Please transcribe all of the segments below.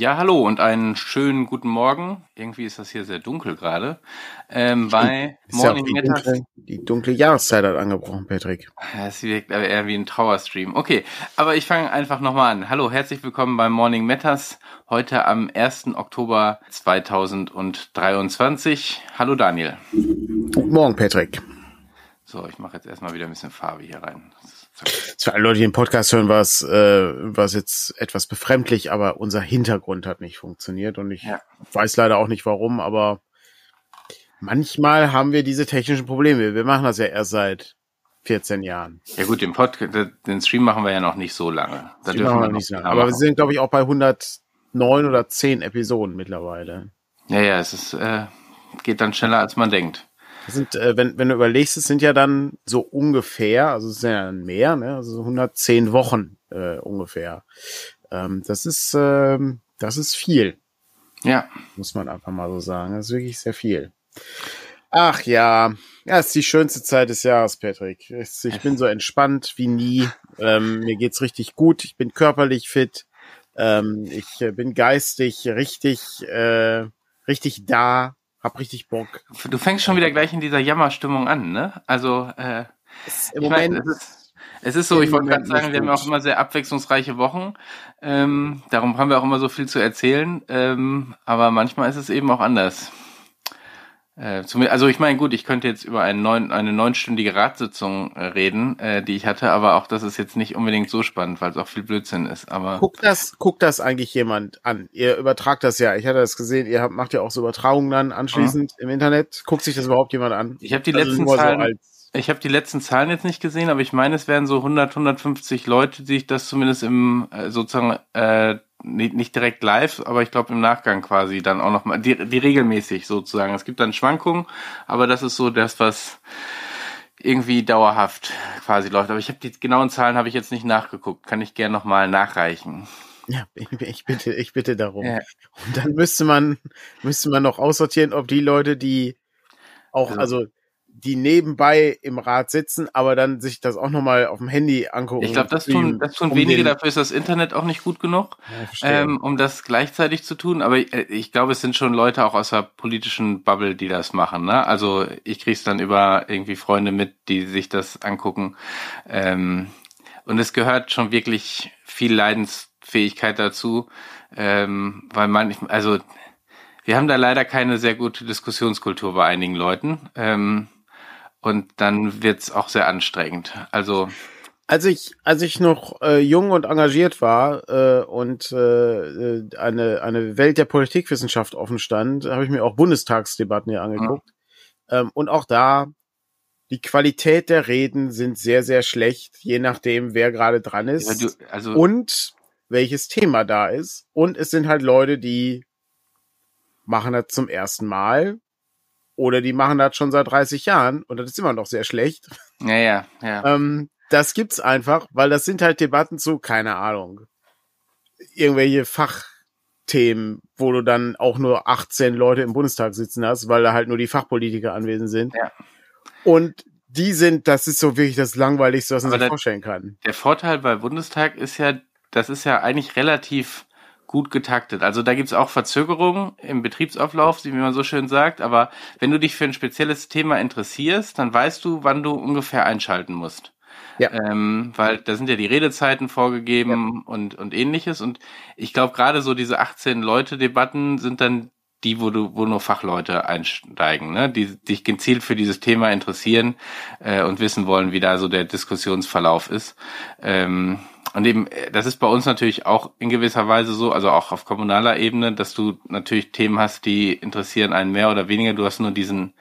Ja, hallo und einen schönen guten Morgen. Irgendwie ist das hier sehr dunkel gerade. Ähm, bei Morning ja die, dunkle, die dunkle Jahreszeit hat angebrochen, Patrick. Es wirkt aber eher wie ein Trauerstream. Okay, aber ich fange einfach nochmal an. Hallo, herzlich willkommen bei Morning Matters. Heute am 1. Oktober 2023. Hallo Daniel. Guten Morgen, Patrick. So, ich mache jetzt erstmal wieder ein bisschen Farbe hier rein. Für alle Leute, die den Podcast hören, war es, äh, war es jetzt etwas befremdlich, aber unser Hintergrund hat nicht funktioniert und ich ja. weiß leider auch nicht warum, aber manchmal haben wir diese technischen Probleme. Wir machen das ja erst seit 14 Jahren. Ja gut, den Podcast, den Stream machen wir ja noch nicht so lange. Da dürfen wir noch nicht lange. Aber wir sind, glaube ich, auch bei 109 oder 10 Episoden mittlerweile. Ja, ja, es ist, äh, geht dann schneller, als man denkt. Das sind, äh, wenn, wenn du überlegst, es sind ja dann so ungefähr, also es sind ja mehr, ne? also 110 Wochen äh, ungefähr. Ähm, das ist, ähm, das ist viel. Ja. Muss man einfach mal so sagen. Das ist wirklich sehr viel. Ach ja, ja, es ist die schönste Zeit des Jahres, Patrick. Ich, ich bin so entspannt wie nie. Ähm, mir geht's richtig gut. Ich bin körperlich fit. Ähm, ich äh, bin geistig richtig, äh, richtig da. Hab richtig Bock. Du fängst schon wieder gleich in dieser Jammerstimmung an, ne? Also, äh, im Moment. Mein, es, ist, es ist so, ich wollte gerade sagen, wir haben auch immer sehr abwechslungsreiche Wochen. Ähm, darum haben wir auch immer so viel zu erzählen. Ähm, aber manchmal ist es eben auch anders. Äh, also ich meine, gut, ich könnte jetzt über einen neun, eine neunstündige Ratssitzung äh, reden, äh, die ich hatte, aber auch das ist jetzt nicht unbedingt so spannend, weil es auch viel Blödsinn ist. Aber guckt das, guckt das eigentlich jemand an? Ihr übertragt das ja. Ich hatte das gesehen. Ihr habt, macht ja auch so Übertragungen dann anschließend mhm. im Internet. Guckt sich das überhaupt jemand an? Ich habe die also letzten Zahlen. So ich habe die letzten Zahlen jetzt nicht gesehen, aber ich meine, es wären so 100, 150 Leute, die ich das zumindest im äh, sozusagen äh, nicht, nicht direkt live, aber ich glaube im Nachgang quasi dann auch nochmal, die, die regelmäßig sozusagen. Es gibt dann Schwankungen, aber das ist so das, was irgendwie dauerhaft quasi läuft. Aber ich habe die genauen Zahlen habe ich jetzt nicht nachgeguckt. Kann ich gerne nochmal nachreichen. Ja, ich, ich, bitte, ich bitte darum. Ja. Und dann müsste man, müsste man noch aussortieren, ob die Leute, die auch, also, also die nebenbei im Rad sitzen, aber dann sich das auch nochmal auf dem Handy angucken. Ich glaube, das tun, das tun um wenige, dafür ist das Internet auch nicht gut genug, ja, ähm, um das gleichzeitig zu tun. Aber ich, äh, ich glaube, es sind schon Leute auch aus der politischen Bubble, die das machen. Ne? Also ich krieg's dann über irgendwie Freunde mit, die sich das angucken. Ähm, und es gehört schon wirklich viel Leidensfähigkeit dazu, ähm, weil man, also wir haben da leider keine sehr gute Diskussionskultur bei einigen Leuten. Ähm, und dann wird's auch sehr anstrengend. Also als ich als ich noch äh, jung und engagiert war äh, und äh, eine eine Welt der Politikwissenschaft offen stand, habe ich mir auch Bundestagsdebatten hier angeguckt. Ja. Ähm, und auch da die Qualität der Reden sind sehr sehr schlecht, je nachdem wer gerade dran ist ja, du, also und welches Thema da ist. Und es sind halt Leute, die machen das zum ersten Mal oder die machen das schon seit 30 Jahren und das ist immer noch sehr schlecht. Ja, ja, ja. Ähm, das gibt's einfach, weil das sind halt Debatten zu, keine Ahnung, irgendwelche Fachthemen, wo du dann auch nur 18 Leute im Bundestag sitzen hast, weil da halt nur die Fachpolitiker anwesend sind. Ja. Und die sind, das ist so wirklich das Langweiligste, was man sich vorstellen kann. Der Vorteil bei Bundestag ist ja, das ist ja eigentlich relativ gut getaktet. Also da gibt's auch Verzögerungen im Betriebsauflauf, wie man so schön sagt. Aber wenn du dich für ein spezielles Thema interessierst, dann weißt du, wann du ungefähr einschalten musst. Ja. Ähm, weil da sind ja die Redezeiten vorgegeben ja. und, und ähnliches. Und ich glaube, gerade so diese 18-Leute-Debatten sind dann die, wo du, wo nur Fachleute einsteigen, ne? die dich gezielt für dieses Thema interessieren äh, und wissen wollen, wie da so der Diskussionsverlauf ist. Ähm, und eben, äh, das ist bei uns natürlich auch in gewisser Weise so, also auch auf kommunaler Ebene, dass du natürlich Themen hast, die interessieren einen mehr oder weniger. Du hast nur diesen,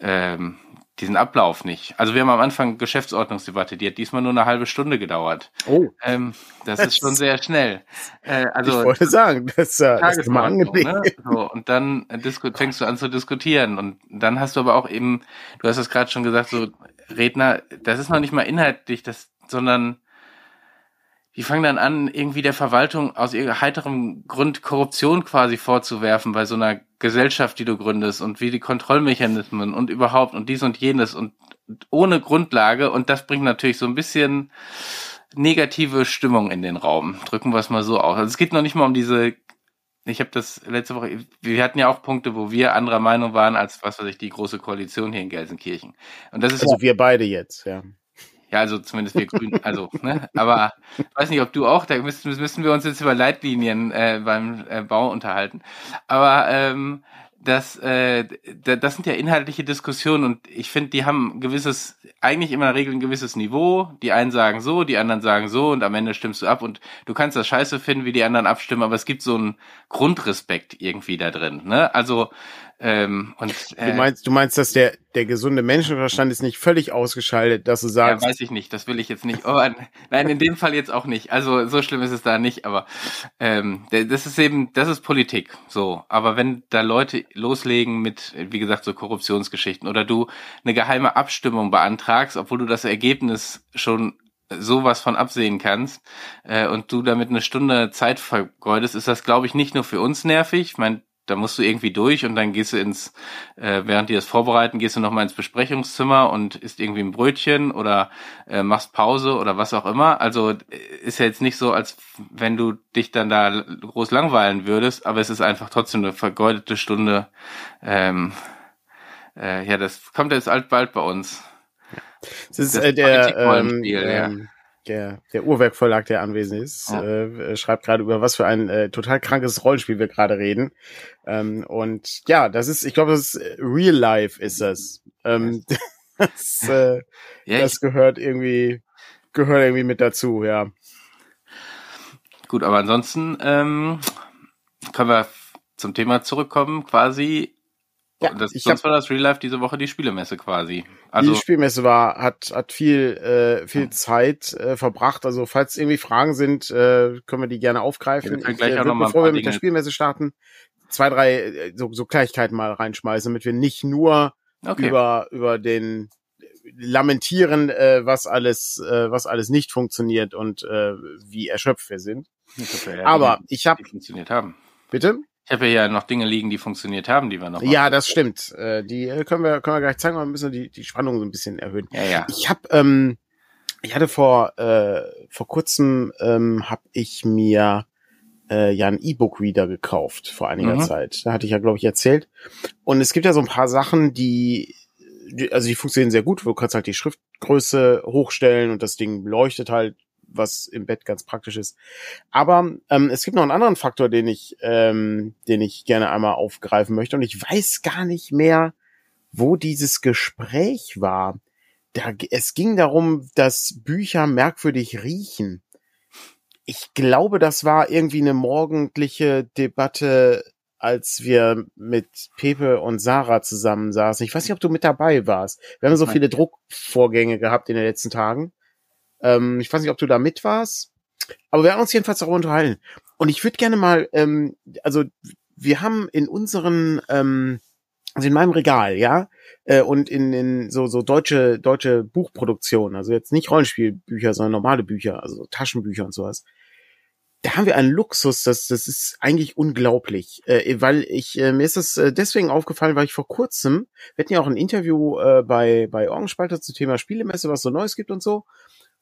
ähm, diesen Ablauf nicht. Also wir haben am Anfang Geschäftsordnungsdebatte, die hat diesmal nur eine halbe Stunde gedauert. Oh. Ähm, das, das, ist schon sehr schnell. Äh, also ich wollte sagen, das, äh, das ist mal angelegt. Ne? So, und dann äh, fängst du an zu diskutieren. Und dann hast du aber auch eben, du hast es gerade schon gesagt, so Redner, das ist noch nicht mal inhaltlich, das, sondern die fangen dann an, irgendwie der Verwaltung aus ihrer heiterem Grund Korruption quasi vorzuwerfen bei so einer Gesellschaft, die du gründest und wie die Kontrollmechanismen und überhaupt und dies und jenes und ohne Grundlage und das bringt natürlich so ein bisschen negative Stimmung in den Raum. Drücken wir es mal so aus. Also es geht noch nicht mal um diese ich habe das letzte Woche, wir hatten ja auch Punkte, wo wir anderer Meinung waren als, was weiß ich, die große Koalition hier in Gelsenkirchen. Und das ist also wir beide jetzt, ja. Ja, also zumindest wir Grünen, also, ne? Aber weiß nicht, ob du auch, da müssen, müssen wir uns jetzt über Leitlinien äh, beim äh, Bau unterhalten. Aber ähm, das, äh, das sind ja inhaltliche Diskussionen und ich finde, die haben gewisses, eigentlich immer in der Regel ein gewisses Niveau. Die einen sagen so, die anderen sagen so und am Ende stimmst du ab und du kannst das scheiße finden, wie die anderen abstimmen, aber es gibt so einen Grundrespekt irgendwie da drin. Ne? Also ähm, und, äh, du meinst, du meinst, dass der der gesunde Menschenverstand ist nicht völlig ausgeschaltet, dass du sagst. Ja, weiß ich nicht. Das will ich jetzt nicht. Oh, nein, in dem Fall jetzt auch nicht. Also so schlimm ist es da nicht. Aber ähm, das ist eben, das ist Politik. So. Aber wenn da Leute loslegen mit, wie gesagt, so Korruptionsgeschichten oder du eine geheime Abstimmung beantragst, obwohl du das Ergebnis schon sowas von absehen kannst äh, und du damit eine Stunde Zeit vergeudest, ist das, glaube ich, nicht nur für uns nervig. Ich meine, da musst du irgendwie durch und dann gehst du ins, äh, während die das vorbereiten, gehst du nochmal ins Besprechungszimmer und isst irgendwie ein Brötchen oder äh, machst Pause oder was auch immer. Also äh, ist ja jetzt nicht so, als wenn du dich dann da groß langweilen würdest, aber es ist einfach trotzdem eine vergeudete Stunde. Ähm, äh, ja, das kommt jetzt bald bei uns. Das ist das äh, der, ähm, ja. Der, der Uhrwerk der anwesend ist, ja. äh, schreibt gerade über was für ein äh, total krankes Rollenspiel wir gerade reden. Ähm, und ja, das ist, ich glaube, das ist äh, Real Life ist das. Ähm, das, äh, ja, das gehört irgendwie, gehört irgendwie mit dazu, ja. Gut, aber ansonsten ähm, können wir zum Thema zurückkommen, quasi ja, das, ich sonst hab, war das Real Life diese Woche die Spielemesse quasi. Also die Spielmesse war, hat, hat viel, äh, viel Zeit äh, verbracht. Also falls irgendwie Fragen sind, äh, können wir die gerne aufgreifen. Ja, ich, gleich äh, auch noch mal bevor wir mit Dinge der Spielmesse starten, zwei, drei äh, so, so Kleinigkeiten mal reinschmeißen, damit wir nicht nur okay. über, über den lamentieren, äh, was alles, äh, was alles nicht funktioniert und äh, wie erschöpft wir sind. Aber ich habe funktioniert haben. Bitte? Ich habe ja noch Dinge liegen, die funktioniert haben, die wir noch. Ja, das stimmt. Äh, die äh, können wir können wir gleich zeigen, aber müssen die die Spannung so ein bisschen erhöhen. Ja, ja. Ich habe ähm, ich hatte vor äh, vor kurzem ähm, habe ich mir äh, ja ein E-Book-Reader gekauft vor einiger mhm. Zeit. Da hatte ich ja glaube ich erzählt. Und es gibt ja so ein paar Sachen, die also die funktionieren sehr gut. Du kannst halt die Schriftgröße hochstellen und das Ding leuchtet halt was im Bett ganz praktisch ist. Aber ähm, es gibt noch einen anderen Faktor, den ich, ähm, den ich gerne einmal aufgreifen möchte. Und ich weiß gar nicht mehr, wo dieses Gespräch war. Da, es ging darum, dass Bücher merkwürdig riechen. Ich glaube, das war irgendwie eine morgendliche Debatte, als wir mit Pepe und Sarah zusammensaßen. Ich weiß nicht, ob du mit dabei warst. Wir haben so viele Druckvorgänge gehabt in den letzten Tagen. Ähm, ich weiß nicht, ob du da mit warst, aber wir haben uns jedenfalls darüber unterhalten. Und ich würde gerne mal, ähm, also wir haben in unseren, ähm, also in meinem Regal, ja, äh, und in, in so, so deutsche, deutsche Buchproduktionen, also jetzt nicht Rollenspielbücher, sondern normale Bücher, also Taschenbücher und sowas. Da haben wir einen Luxus, das, das ist eigentlich unglaublich, äh, weil ich, äh, mir ist das äh, deswegen aufgefallen, weil ich vor kurzem, wir hatten ja auch ein Interview äh, bei, bei Orgenspalter zum Thema Spielemesse, was so Neues gibt und so.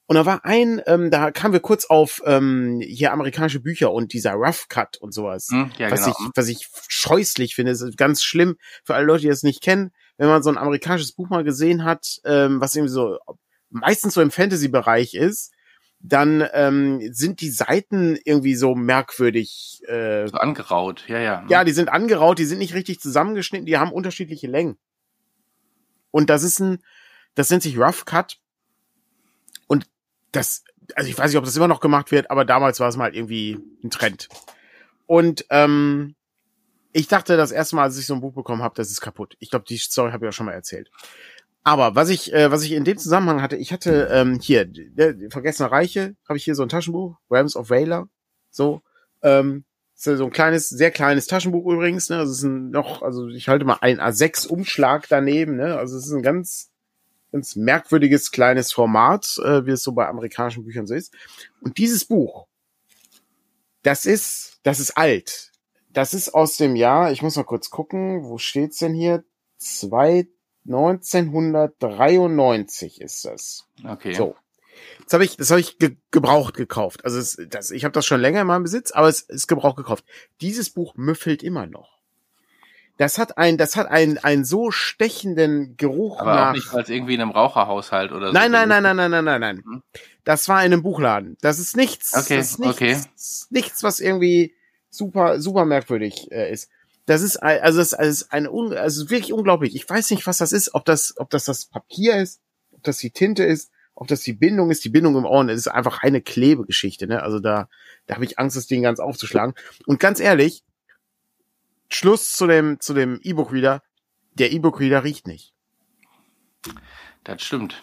Und da war ein, ähm, da kamen wir kurz auf ähm, hier amerikanische Bücher und dieser Rough Cut und sowas. Hm, ja, was, genau. ich, was ich scheußlich finde. Ist ganz schlimm für alle Leute, die das nicht kennen. Wenn man so ein amerikanisches Buch mal gesehen hat, ähm, was irgendwie so meistens so im Fantasy-Bereich ist, dann ähm, sind die Seiten irgendwie so merkwürdig. Äh, so angeraut, ja, ja. Ja, die sind angeraut, die sind nicht richtig zusammengeschnitten, die haben unterschiedliche Längen. Und das ist ein, das nennt sich Rough Cut das, also ich weiß nicht, ob das immer noch gemacht wird, aber damals war es mal irgendwie ein Trend. Und ähm, ich dachte das erste Mal, als ich so ein Buch bekommen habe, das ist kaputt. Ich glaube, die Story habe ich auch schon mal erzählt. Aber was ich, äh, was ich in dem Zusammenhang hatte, ich hatte ähm, hier, der Vergessene Reiche, habe ich hier so ein Taschenbuch, Rams of Valor, so, ähm, so ein kleines, sehr kleines Taschenbuch übrigens, ne, also es ist ein noch, also ich halte mal ein A6 Umschlag daneben, ne, also es ist ein ganz, ganz merkwürdiges kleines Format, äh, wie es so bei amerikanischen Büchern so ist. Und dieses Buch, das ist, das ist alt. Das ist aus dem Jahr, ich muss mal kurz gucken, wo steht's denn hier? Zwei, 1993 ist das. Okay. So. Das habe ich, das habe ich ge gebraucht gekauft. Also es, das, ich habe das schon länger in meinem Besitz, aber es ist gebraucht gekauft. Dieses Buch müffelt immer noch. Das hat ein, das hat einen, einen so stechenden Geruch Aber nach. auch nicht als irgendwie in einem Raucherhaushalt oder so. Nein, nein, nein, nein, nein, nein, nein, nein. Mhm. Das war in einem Buchladen. Das ist nichts. Okay, das ist nichts, okay. nichts, was irgendwie super, super merkwürdig äh, ist. Das ist also das ist eine also wirklich unglaublich. Ich weiß nicht, was das ist. Ob das, ob das das Papier ist, ob das die Tinte ist, ob das die Bindung ist. Die Bindung im Ohren ist einfach eine Klebegeschichte. Ne? Also da, da habe ich Angst, das Ding ganz aufzuschlagen. Und ganz ehrlich, Schluss zu dem zu dem E-Book-Reader. Der E-Book-Reader riecht nicht. Das stimmt.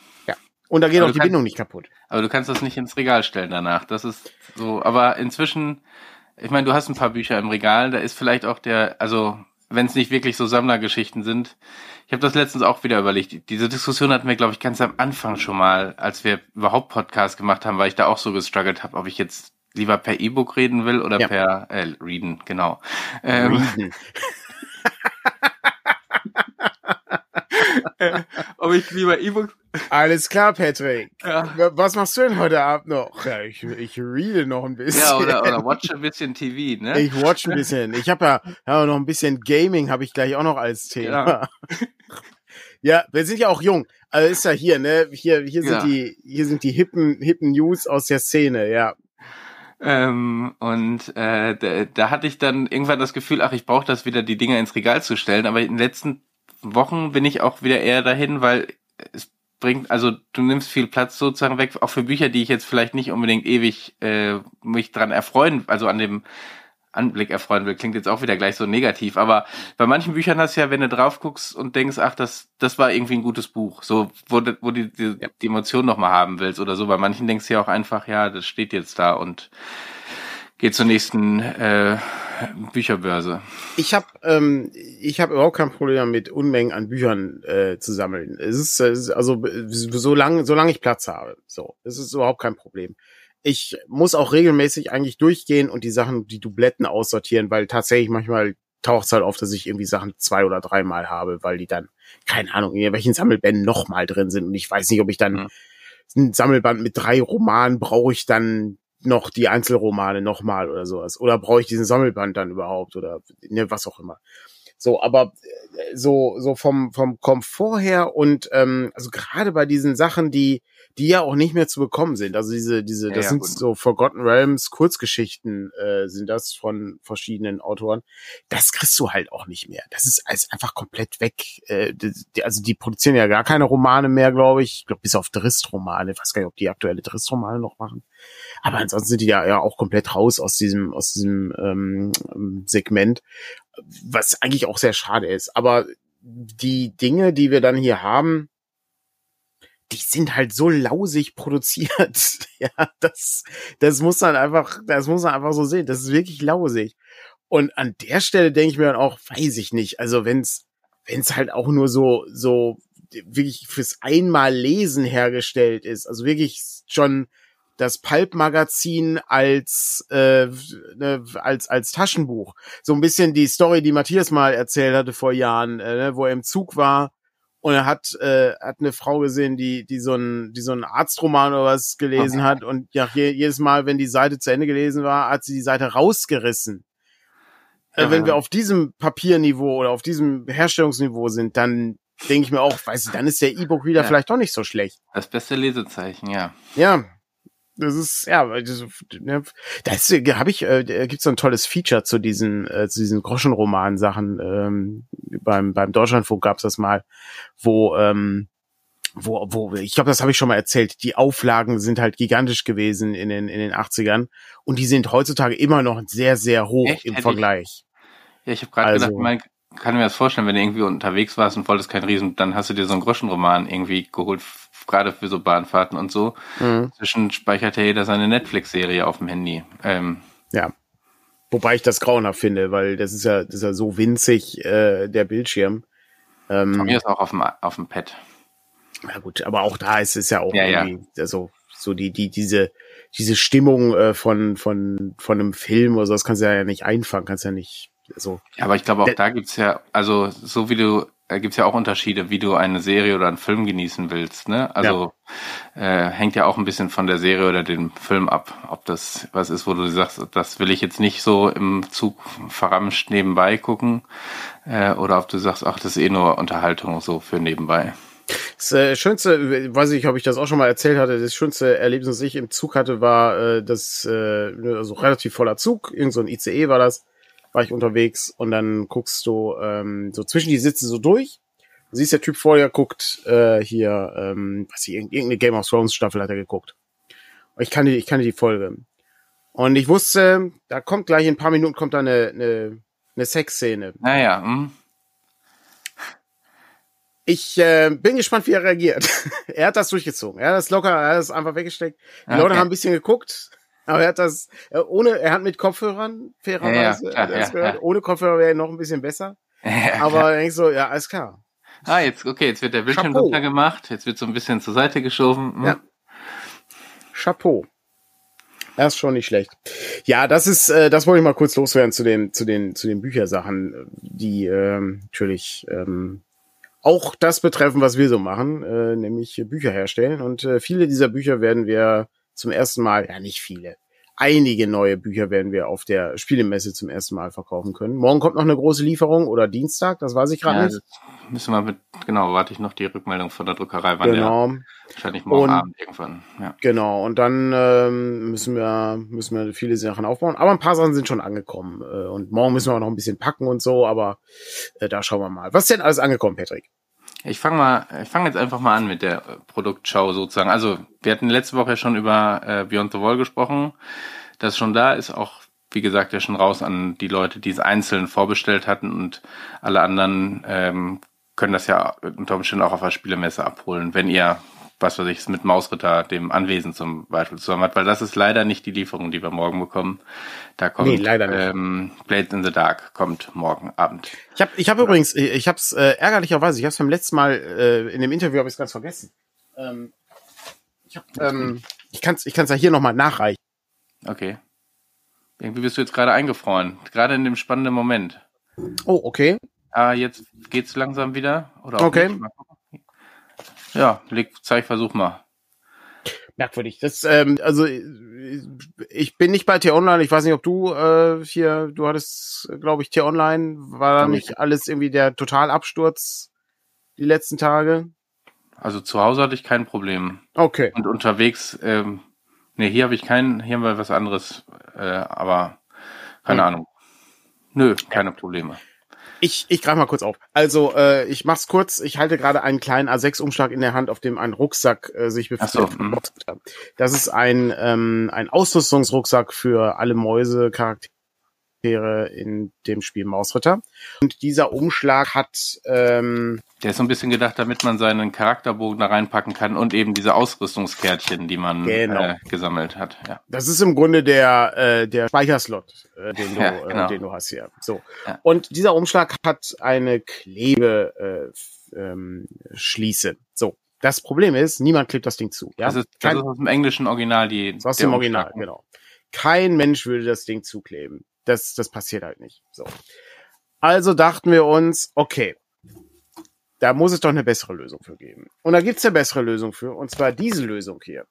Und da geht Aber auch die kannst- Bindung nicht kaputt. Aber du kannst das nicht ins Regal stellen danach. Das ist so. Aber inzwischen, ich meine, du hast ein paar Bücher im Regal. Da ist vielleicht auch der, also wenn es nicht wirklich so Sammlergeschichten sind. Ich habe das letztens auch wieder überlegt. Diese Diskussion hatten wir, glaube ich, ganz am Anfang schon mal, als wir überhaupt Podcast gemacht haben, weil ich da auch so gestruggelt habe, ob ich jetzt lieber per E-Book reden will oder Ja. per äh, Reden, genau. Ähm, Riesen. ob ich lieber E-Books. Alles klar, Patrick. Ja. Wa- Was machst du denn heute Abend noch? Ja, ich, ich reade noch ein bisschen. Ja, oder, oder watch ein bisschen TV, ne? Ich watch ein bisschen. Ich habe ja, ja noch ein bisschen Gaming habe ich gleich auch noch als Thema. Ja. wir sind ja auch jung. Also ist ja hier, ne? Hier, hier sind Ja. die, hier sind die hippen, hippen News aus der Szene, ja. Ähm, und äh, da, da hatte ich dann irgendwann das Gefühl, ach, ich brauche das wieder, die Dinger ins Regal zu stellen. Aber in den letzten Wochen bin ich auch wieder eher dahin, weil es bringt, also du nimmst viel Platz sozusagen weg, auch für Bücher, die ich jetzt vielleicht nicht unbedingt ewig äh, mich dran erfreuen, also an dem Anblick erfreuen will, klingt jetzt auch wieder gleich so negativ, aber bei manchen Büchern hast du ja, wenn du drauf guckst und denkst, ach, das, das war irgendwie ein gutes Buch, so, wo, du- wo du die, die Emotion nochmal haben willst oder so, bei manchen denkst du ja auch einfach, ja, das steht jetzt da und geht zur nächsten äh, Bücherbörse. Ich habe ähm, ich habe überhaupt kein Problem damit, Unmengen an Büchern äh, zu sammeln. Es ist, es ist also solange solange ich Platz habe, so, es ist überhaupt kein Problem. Ich muss auch regelmäßig eigentlich durchgehen und die Sachen, die Dubletten aussortieren, weil tatsächlich manchmal taucht es halt auf, dass ich irgendwie Sachen zwei oder dreimal habe, weil die dann keine Ahnung in welchen Sammelbänden nochmal drin sind und ich weiß nicht, ob ich dann Mhm. ein Sammelband mit drei Romanen brauche ich dann noch die Einzelromane nochmal oder sowas. Oder brauche ich diesen Sammelband dann überhaupt oder ne, was auch immer. So, aber äh, so, so vom, vom Komfort her und ähm, also gerade bei diesen Sachen, die, die ja auch nicht mehr zu bekommen sind. Also diese, diese, Ja, das ja, sind gut. so Forgotten Realms Kurzgeschichten, äh, sind das von verschiedenen Autoren. Das kriegst du halt auch nicht mehr. Das ist alles einfach komplett weg. Äh, die, also die produzieren ja gar keine Romane mehr, glaube ich. Ich glaube, bis auf Drist-Romane. Ich weiß gar nicht, ob die aktuelle Drist-Romane noch machen. Aber ansonsten sind die ja, ja auch komplett raus aus diesem, aus diesem ähm, Segment, was eigentlich auch sehr schade ist. Aber die Dinge, die wir dann hier haben, die sind halt so lausig produziert. ja, das, das muss man einfach, das muss man einfach so sehen. Das ist wirklich lausig. Und an der Stelle denke ich mir dann auch, weiß ich nicht. Also wenn's, wenn's halt auch nur so, so wirklich fürs einmal Lesen hergestellt ist, also wirklich schon das Pulp-Magazin als, äh, ne, als, als Taschenbuch. So ein bisschen die Story, die Matthias mal erzählt hatte vor Jahren, äh, ne, wo er im Zug war und er hat, äh, hat eine Frau gesehen, die, die so ein, die so einen Arztroman oder was gelesen hat und ja, je, jedes Mal, wenn die Seite zu Ende gelesen war, hat sie die Seite rausgerissen. Äh, Ja. wenn wir auf diesem Papierniveau oder auf diesem Herstellungsniveau sind, dann denke ich mir auch, weißt du, dann ist der E-Book-Reader Ja. vielleicht doch nicht so schlecht. Das beste Lesezeichen, ja. Ja, das ist ja, das, ne, da ist, habe ich, äh, gibt so ein tolles Feature zu diesen, äh, zu diesen Groschenroman-Sachen. Ähm, beim beim Deutschlandfunk gab's das mal, wo ähm, wo, wo, ich glaube, das habe ich schon mal erzählt. Die Auflagen sind halt gigantisch gewesen in den in den 80ern und die sind heutzutage immer noch sehr sehr hoch Echt? im Hätte ich- Vergleich. Ja, ich habe gerade Also- gedacht, man kann mir das vorstellen, wenn du irgendwie unterwegs warst und wolltest keinen Riesen, dann hast du dir so einen Groschenroman irgendwie geholt, gerade für so Bahnfahrten und so. Mhm. Zwischen speichert ja jeder seine Netflix-Serie auf dem Handy. Ähm, Ja. Wobei ich das grauenhaft finde, weil das ist ja, das ist ja so winzig, äh, der Bildschirm. Ähm, Von mir ist auch auf dem, auf dem Pad. Na gut, aber auch da ist es ja auch Ja, ja. irgendwie, also so die die diese diese Stimmung äh, von von von einem Film oder so, das kannst du ja nicht einfangen, kannst ja nicht so. Ja, aber ich glaube auch da gibt's ja, also so wie du äh, gibt's ja auch Unterschiede, wie du eine Serie oder einen Film genießen willst. Ne? Also ja. Äh, hängt ja auch ein bisschen von der Serie oder dem Film ab, ob das was ist, wo du sagst, das will ich jetzt nicht so im Zug verramscht nebenbei gucken, äh, oder ob du sagst, ach, das ist eh nur Unterhaltung so für nebenbei. Das äh, schönste, weiß ich, ob ich das auch schon mal erzählt hatte, das schönste Erlebnis, das ich im Zug hatte, war äh, das, äh, also relativ voller Zug, irgend so ein ICE war das war ich unterwegs und dann guckst du ähm, so zwischen die Sitze so durch. Du siehst, der Typ vor dir guckt äh, hier, ähm, was ich, irgendeine Game of Thrones Staffel hat er geguckt. Ich kannte, ich kannte die Folge. Und ich wusste, da kommt gleich in ein paar Minuten kommt da eine, eine, eine Sexszene. Naja, hm. Ich äh, bin gespannt, wie er reagiert. er hat das durchgezogen. Er hat das locker, er hat das einfach weggesteckt. Die okay. Leute haben ein bisschen geguckt. Aber er hat das äh, ohne, er hat mit Kopfhörern, fairerweise, ja, ja, ja, ja, ohne Kopfhörer wäre er noch ein bisschen besser. Aber denk so, ja, alles klar. Ah, jetzt, okay, jetzt wird der Bildschirm runter gemacht, jetzt wird so ein bisschen zur Seite geschoben. Hm. Ja. Chapeau. Das ist schon nicht schlecht. Ja, das ist, äh, das wollte ich mal kurz loswerden zu den, zu den, zu den Büchersachen, die ähm, natürlich ähm, auch das betreffen, was wir so machen, äh, nämlich Bücher herstellen. Und äh, viele dieser Bücher werden wir zum ersten Mal, ja nicht viele, einige neue Bücher werden wir auf der Spielemesse zum ersten Mal verkaufen können. Morgen kommt noch eine große Lieferung oder Dienstag, das weiß ich gerade ja, nicht. Müssen wir mit, genau, warte ich noch die Rückmeldung von der Druckerei, wann genau. der, wahrscheinlich morgen und, Abend irgendwann. Ja. Genau, und dann ähm, müssen wir müssen wir viele Sachen aufbauen. Aber ein paar Sachen sind schon angekommen. Äh, und morgen müssen wir auch noch ein bisschen packen und so, aber äh, da schauen wir mal. Was ist denn alles angekommen, Patrick? Ich fange mal, ich fange jetzt einfach mal an mit der Produktschau sozusagen. Also wir hatten letzte Woche schon über äh, Beyond the Wall gesprochen. Das schon da ist auch, wie gesagt, ja schon raus an die Leute, die es einzeln vorbestellt hatten und alle anderen ähm, können das ja unter Umständen auch auf der Spielemesse abholen, wenn ihr was weiß ich, mit Mausritter, dem Anwesen zum Beispiel zusammen hat, weil das ist leider nicht die Lieferung, die wir morgen bekommen. Da kommt nee, leider nicht. Ähm, Blades in the Dark kommt morgen Abend. Ich habe ich hab ja. übrigens, ich habe es äh, ärgerlicherweise, ich habe es beim letzten Mal äh, in dem Interview habe ich es ganz vergessen. Ähm, ich hab, ähm, ich kann es ich kann's ja hier nochmal nachreichen. Okay. Irgendwie bist du jetzt gerade eingefroren, gerade in dem spannenden Moment. Oh, okay. Ah, jetzt geht's langsam wieder. Oder okay. Ja, leg, zeig, versuch mal. Merkwürdig. Das, ähm, also ich bin nicht bei T-Online. Ich weiß nicht, ob du äh, hier, du hattest, glaube ich, T-Online. War da nicht alles irgendwie der Totalabsturz die letzten Tage? Also zu Hause hatte ich kein Problem. Okay. Und unterwegs, ähm, nee, hier habe ich keinen, hier haben wir was anderes, äh, aber keine hm. Ahnung. Nö, keine Probleme. Ich, ich greife mal kurz auf. Also, äh, ich mach's kurz. Ich halte gerade einen kleinen A6-Umschlag in der Hand, auf dem ein Rucksack äh, sich befindet. So, hm. das ist ein, ähm, ein Ausrüstungsrucksack für alle Mäuse-Charaktere in dem Spiel Mausritter. Und dieser Umschlag hat. Ähm, Der ist so ein bisschen gedacht, damit man seinen Charakterbogen da reinpacken kann und eben diese Ausrüstungskärtchen, die man genau. äh, gesammelt hat. Ja. Das ist im Grunde der, äh, der Speicherslot, äh, den, du, ja, äh, genau. den du hast hier. So. Ja. Und dieser Umschlag hat eine Klebe äh, ähm, Schließe. So. Das Problem ist, niemand klebt das Ding zu. Ja? Das, ist, das Kein, ist aus dem englischen Original die. aus dem Original, genau. Kein Mensch würde das Ding zukleben das, das passiert halt nicht. So. Also dachten wir uns, okay, da muss es doch eine bessere Lösung für geben. Und da gibt's eine bessere Lösung für, und zwar diese Lösung hier.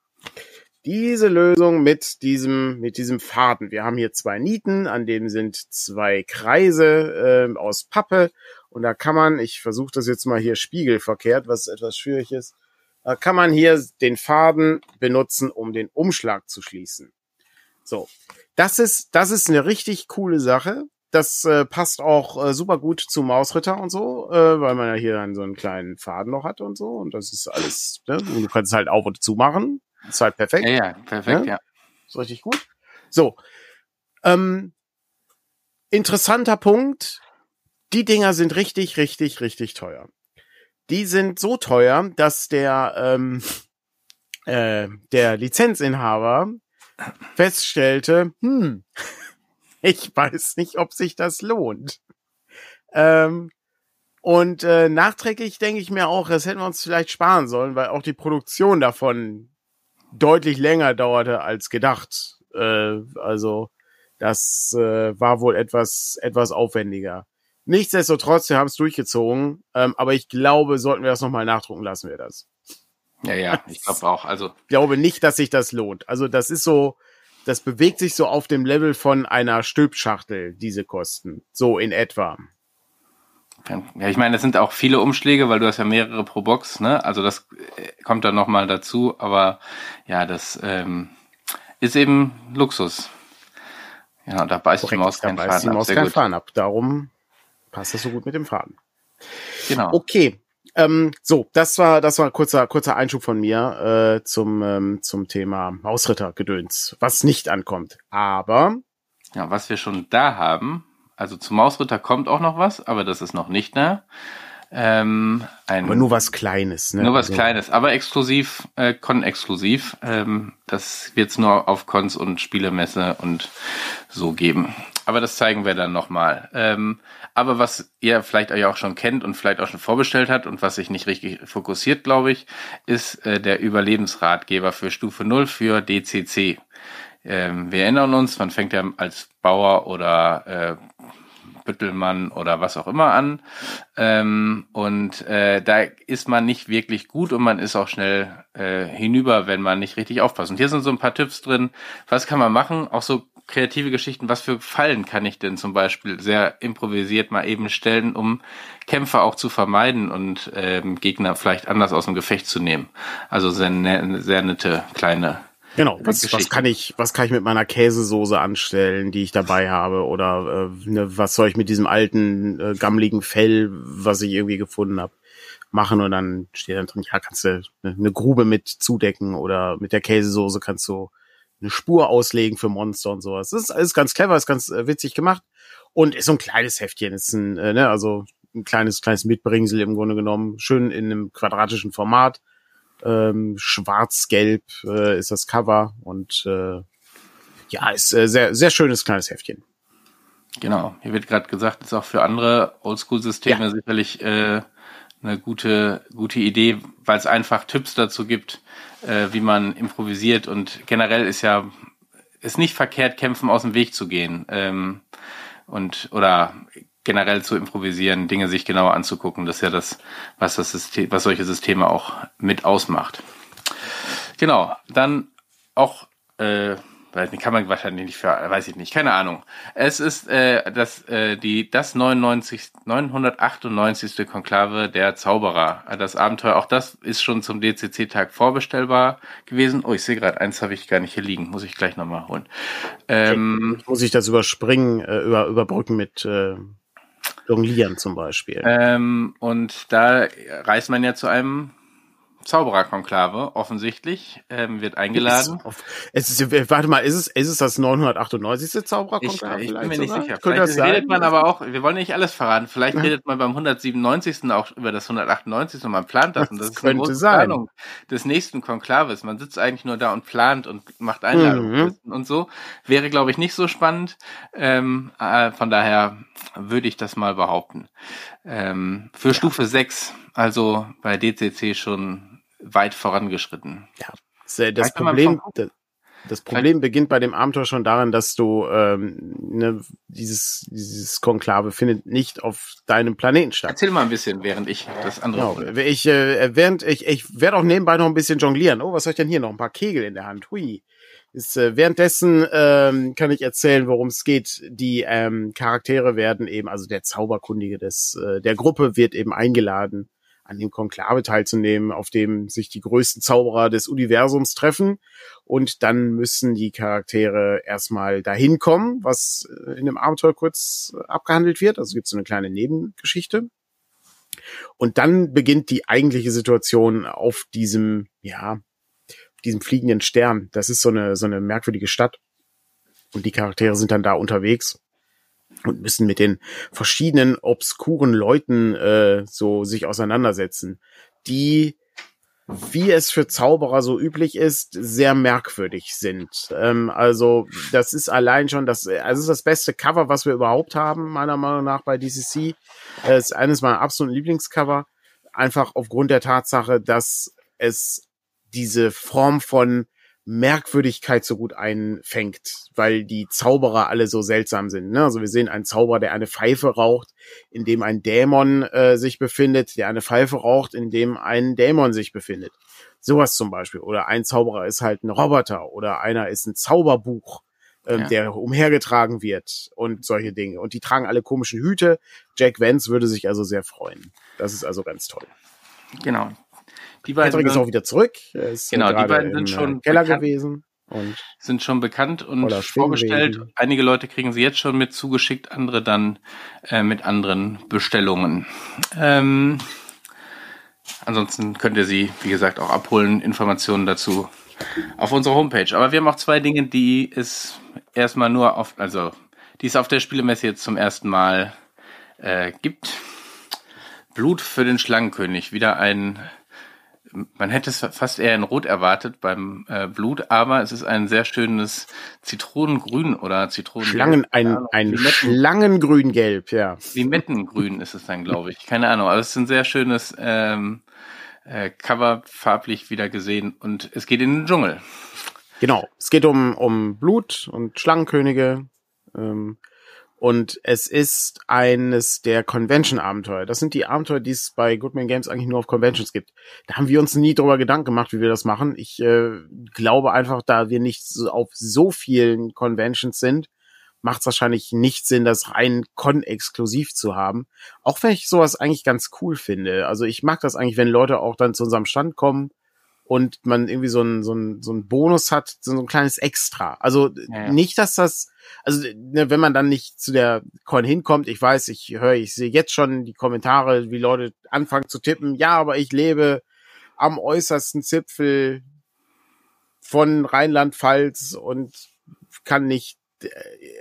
Diese Lösung mit diesem, mit diesem Faden. Wir haben hier zwei Nieten, an denen sind zwei Kreise äh, aus Pappe. Und da kann man, ich versuche das jetzt mal hier spiegelverkehrt, was etwas schwierig ist, da kann man hier den Faden benutzen, um den Umschlag zu schließen. So, das ist, das ist eine richtig coole Sache. Das äh, passt auch äh, super gut zu Mausritter und so, äh, weil man ja hier dann so einen kleinen Faden noch hat und so. Und das ist alles, ne? Und du kannst es halt auf und zu machen. Ist halt perfekt. Ja, ja perfekt, ja. ja. Ist richtig gut. So. Ähm, interessanter Punkt. Die Dinger sind richtig, richtig, richtig teuer. Die sind so teuer, dass der, ähm, äh, der Lizenzinhaber feststellte, hm, ich weiß nicht, ob sich das lohnt. Ähm, und äh, nachträglich denke ich mir auch, das hätten wir uns vielleicht sparen sollen, weil auch die Produktion davon deutlich länger dauerte als gedacht. Äh, also das äh, war wohl etwas etwas aufwendiger. Nichtsdestotrotz, wir haben es durchgezogen. Ähm, aber ich glaube, sollten wir das nochmal nachdrucken, lassen wir das. Ja, ja, ich glaube auch. Also ich glaube nicht, dass sich das lohnt. Also das ist so, das bewegt sich so auf dem Level von einer Stülpschachtel, diese Kosten. So in etwa. Ja, ich meine, das sind auch viele Umschläge, weil du hast ja mehrere pro Box, ne? Also das äh, kommt dann nochmal dazu, aber ja, das ähm, ist eben Luxus. Ja, da beißt Korrekt, die Maus keinen Faden die Maus ab. Keinen Faden ab. Darum passt das so gut mit dem Faden. Genau. Okay. Ähm, so, das war das war ein kurzer kurzer Einschub von mir äh, zum ähm, zum Thema Mausritter-Gedöns, was nicht ankommt. Aber ja, was wir schon da haben, also zum Mausritter kommt auch noch was, aber das ist noch nicht da. Ähm, ein, aber nur was Kleines, ne? Nur was also, Kleines, aber exklusiv, äh, Con-exklusiv. Ähm, das wird es nur auf Cons und Spielemesse und so geben. Aber das zeigen wir dann nochmal. Ähm, aber was ihr vielleicht euch auch schon kennt und vielleicht auch schon vorbestellt hat und was sich nicht richtig fokussiert, glaube ich, ist äh, der Überlebensratgeber für Stufe 0 für DCC. Ähm, wir erinnern uns, man fängt ja als Bauer oder äh, Büttelmann oder was auch immer an. Ähm, und äh, da ist man nicht wirklich gut und man ist auch schnell äh, hinüber, wenn man nicht richtig aufpasst. Und hier sind so ein paar Tipps drin. Was kann man machen? Auch so kreative Geschichten. Was für Fallen kann ich denn zum Beispiel sehr improvisiert mal eben stellen, um Kämpfe auch zu vermeiden und ähm, Gegner vielleicht anders aus dem Gefecht zu nehmen? Also sehr, ne, sehr nette kleine Genau, was, was kann ich, was kann ich mit meiner Käsesoße anstellen, die ich dabei habe? Oder äh, ne, was soll ich mit diesem alten, äh, gammligen Fell, was ich irgendwie gefunden habe, machen? Und dann steht dann drin, ja, kannst du eine, eine Grube mit zudecken oder mit der Käsesoße kannst du eine Spur auslegen für Monster und sowas. Das ist alles ganz clever, ist ganz äh, witzig gemacht und ist so ein kleines Heftchen, ist ein, äh, ne, also ein kleines, kleines Mitbringsel im Grunde genommen, schön in einem quadratischen Format ähm, Schwarz-Gelb äh, ist das Cover und äh, ja, ist äh, sehr, sehr schönes kleines Heftchen. Genau, hier wird gerade gesagt, ist auch für andere Oldschool-Systeme ja. sicherlich äh, eine gute, gute Idee, weil es einfach Tipps dazu gibt, äh, wie man improvisiert und generell ist ja ist nicht verkehrt, Kämpfen aus dem Weg zu gehen ähm, und oder generell zu improvisieren, Dinge sich genauer anzugucken. Das ist ja das, was das System, was solche Systeme auch mit ausmacht. Genau, dann auch äh, kann man wahrscheinlich nicht für, weiß ich nicht, keine Ahnung. Es ist äh, das, äh, die, das 99, 998. Konklave der Zauberer. Das Abenteuer, auch das ist schon zum DCC-Tag vorbestellbar gewesen. Oh, ich sehe gerade, eins habe ich gar nicht hier liegen, muss ich gleich nochmal holen. Ähm, muss ich das überspringen, äh, über, überbrücken mit äh, Jonglieren zum Beispiel. Ähm, und da reist man ja zu einem Zaubererkonklave, offensichtlich, ähm, wird eingeladen. Es ist, warte mal, ist es, ist es das 998. Zaubererkonklave? Ich, ich bin mir nicht sicher. Könnte vielleicht redet man aber auch, wir wollen nicht alles verraten, vielleicht redet man beim 197. auch über das 198. und man plant das. Und das, das ist eine große sein. Planung des nächsten Konklaves. Man sitzt eigentlich nur da und plant und macht Einladungen mhm. und so. Wäre, glaube ich, nicht so spannend. Ähm, äh, von daher würde ich das mal behaupten. Ähm, für ja. Stufe 6, also bei DCC schon weit vorangeschritten. Ja, das Problem, das Problem beginnt bei dem Abenteuer schon daran, dass du ähm, ne, dieses dieses Konklave findet nicht auf deinem Planeten statt. Erzähl mal ein bisschen, während ich das andere. Genau, ich äh, während ich ich werde auch nebenbei noch ein bisschen jonglieren. Oh, was soll ich denn hier noch? Ein paar Kegel in der Hand. Hui. Ist, äh, währenddessen ähm, kann ich erzählen, worum es geht. Die ähm, Charaktere werden eben, also der Zauberkundige des äh, der Gruppe wird eben eingeladen an dem Konklave teilzunehmen, auf dem sich die größten Zauberer des Universums treffen. Und dann müssen die Charaktere erstmal dahin kommen, was äh, in dem Abenteuer kurz abgehandelt wird. Also gibt es so eine kleine Nebengeschichte. Und dann beginnt die eigentliche Situation auf diesem, ja, diesem fliegenden Stern. Das ist so eine, so eine merkwürdige Stadt. Und die Charaktere sind dann da unterwegs und müssen mit den verschiedenen obskuren Leuten äh, so sich auseinandersetzen, die wie es für Zauberer so üblich ist, sehr merkwürdig sind. Ähm, also das ist allein schon das, also ist das beste Cover, was wir überhaupt haben, meiner Meinung nach bei DCC. Es ist eines meiner absoluten Lieblingscover, einfach aufgrund der Tatsache, dass es diese Form von Merkwürdigkeit so gut einfängt, weil die Zauberer alle so seltsam sind. Ne? Also wir sehen einen Zauberer, der eine Pfeife raucht, in dem ein Dämon äh, sich befindet, der eine Pfeife raucht, in dem ein Dämon sich befindet. Sowas zum Beispiel. Oder ein Zauberer ist halt ein Roboter oder einer ist ein Zauberbuch, ähm, ja. der umhergetragen wird und solche Dinge. Und die tragen alle komischen Hüte. Jack Vance würde sich also sehr freuen. Das ist also ganz toll. Genau. Die beiden Patrick ist auch wieder zurück. Er ist genau, die beiden sind schon äh, Keller bekannt, gewesen. Und sind schon bekannt und vorbestellt. Einige Leute kriegen sie jetzt schon mit zugeschickt, andere dann äh, mit anderen Bestellungen. Ähm, ansonsten könnt ihr sie, wie gesagt, auch abholen. Informationen dazu auf unserer Homepage. Aber wir haben auch zwei Dinge, die es erstmal nur auf, also die es auf der Spielemesse jetzt zum ersten Mal äh, gibt. Blut für den Schlangenkönig. Wieder ein man hätte es fast eher in Rot erwartet beim äh, Blut, aber es ist ein sehr schönes Zitronengrün oder Zitronen. Schlangen, ein, ein Schlangengrün-Gelb, ja. Limettengrün ist es dann, glaube ich. Keine Ahnung. Also es ist ein sehr schönes ähm, äh, Cover, farblich wieder gesehen und es geht in den Dschungel. Genau. Es geht um, um Blut und Schlangenkönige. Ähm, und es ist eines der Convention-Abenteuer. Das sind die Abenteuer, die es bei Goodman Games eigentlich nur auf Conventions gibt. Da haben wir uns nie drüber Gedanken gemacht, wie wir das machen. Ich äh, glaube einfach, da wir nicht so auf so vielen Conventions sind, macht es wahrscheinlich nicht Sinn, das rein Con-exklusiv zu haben. Auch wenn ich sowas eigentlich ganz cool finde. Also ich mag das eigentlich, wenn Leute auch dann zu unserem Stand kommen und man irgendwie so ein, so ein, so ein Bonus hat, so ein kleines Extra. Also ja, ja. nicht, dass das, also ne, wenn man dann nicht zu der Coin hinkommt, ich weiß, ich höre, ich sehe jetzt schon die Kommentare, wie Leute anfangen zu tippen, ja, aber ich lebe am äußersten Zipfel von Rheinland-Pfalz und kann nicht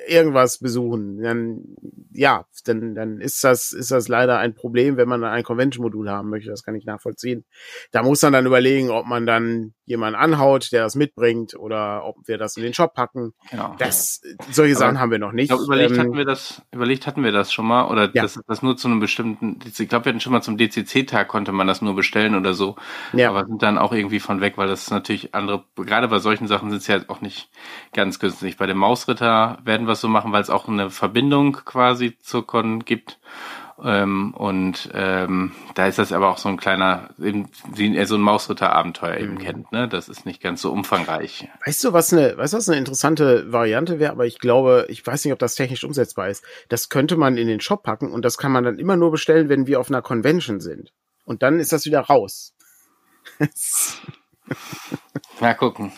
irgendwas besuchen, dann ja, dann, dann ist das, ist das leider ein Problem, wenn man ein Convention-Modul haben möchte. Das kann ich nachvollziehen. Da muss man dann überlegen, ob man dann jemanden anhaut, der das mitbringt oder ob wir das in den Shop packen. Genau. Das, solche Aber Sachen haben wir noch nicht. Ich glaube, überlegt ähm, hatten wir das, überlegt hatten wir das schon mal oder ja. das, das nur zu einem bestimmten, ich glaube, wir hatten schon mal zum DCC-Tag konnte man das nur bestellen oder so. Ja. Aber sind dann auch irgendwie von weg, weil das natürlich andere, gerade bei solchen Sachen sind es ja auch nicht ganz günstig. Bei dem Mausritter werden wir es so machen, weil es auch eine Verbindung quasi zur Con gibt. Ähm, und ähm, da ist das aber auch so ein kleiner, eben, wie er so ein Mausritter-Abenteuer eben mhm. kennt. Ne? Das ist nicht ganz so umfangreich. Weißt du, was eine, weißt du, was eine interessante Variante wäre? Aber ich glaube, ich weiß nicht, ob das technisch umsetzbar ist. Das könnte man in den Shop packen und das kann man dann immer nur bestellen, wenn wir auf einer Convention sind. Und dann ist das wieder raus. Mal gucken.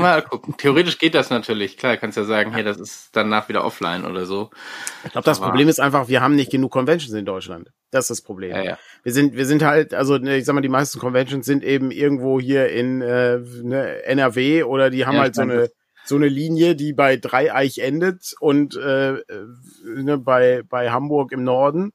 Mal gucken. Theoretisch geht das natürlich. Klar, kannst ja sagen, hey, das ist danach wieder offline oder so. Ich glaube, das Aber Problem ist einfach, wir haben nicht genug Conventions in Deutschland. Das ist das Problem. Ja, ja. Wir sind, wir sind halt, also ne, ich sag mal, die meisten Conventions sind eben irgendwo hier in äh, ne, NRW oder die haben ja, halt so eine so eine Linie, die bei Dreieich endet und äh, äh, ne, bei bei Hamburg im Norden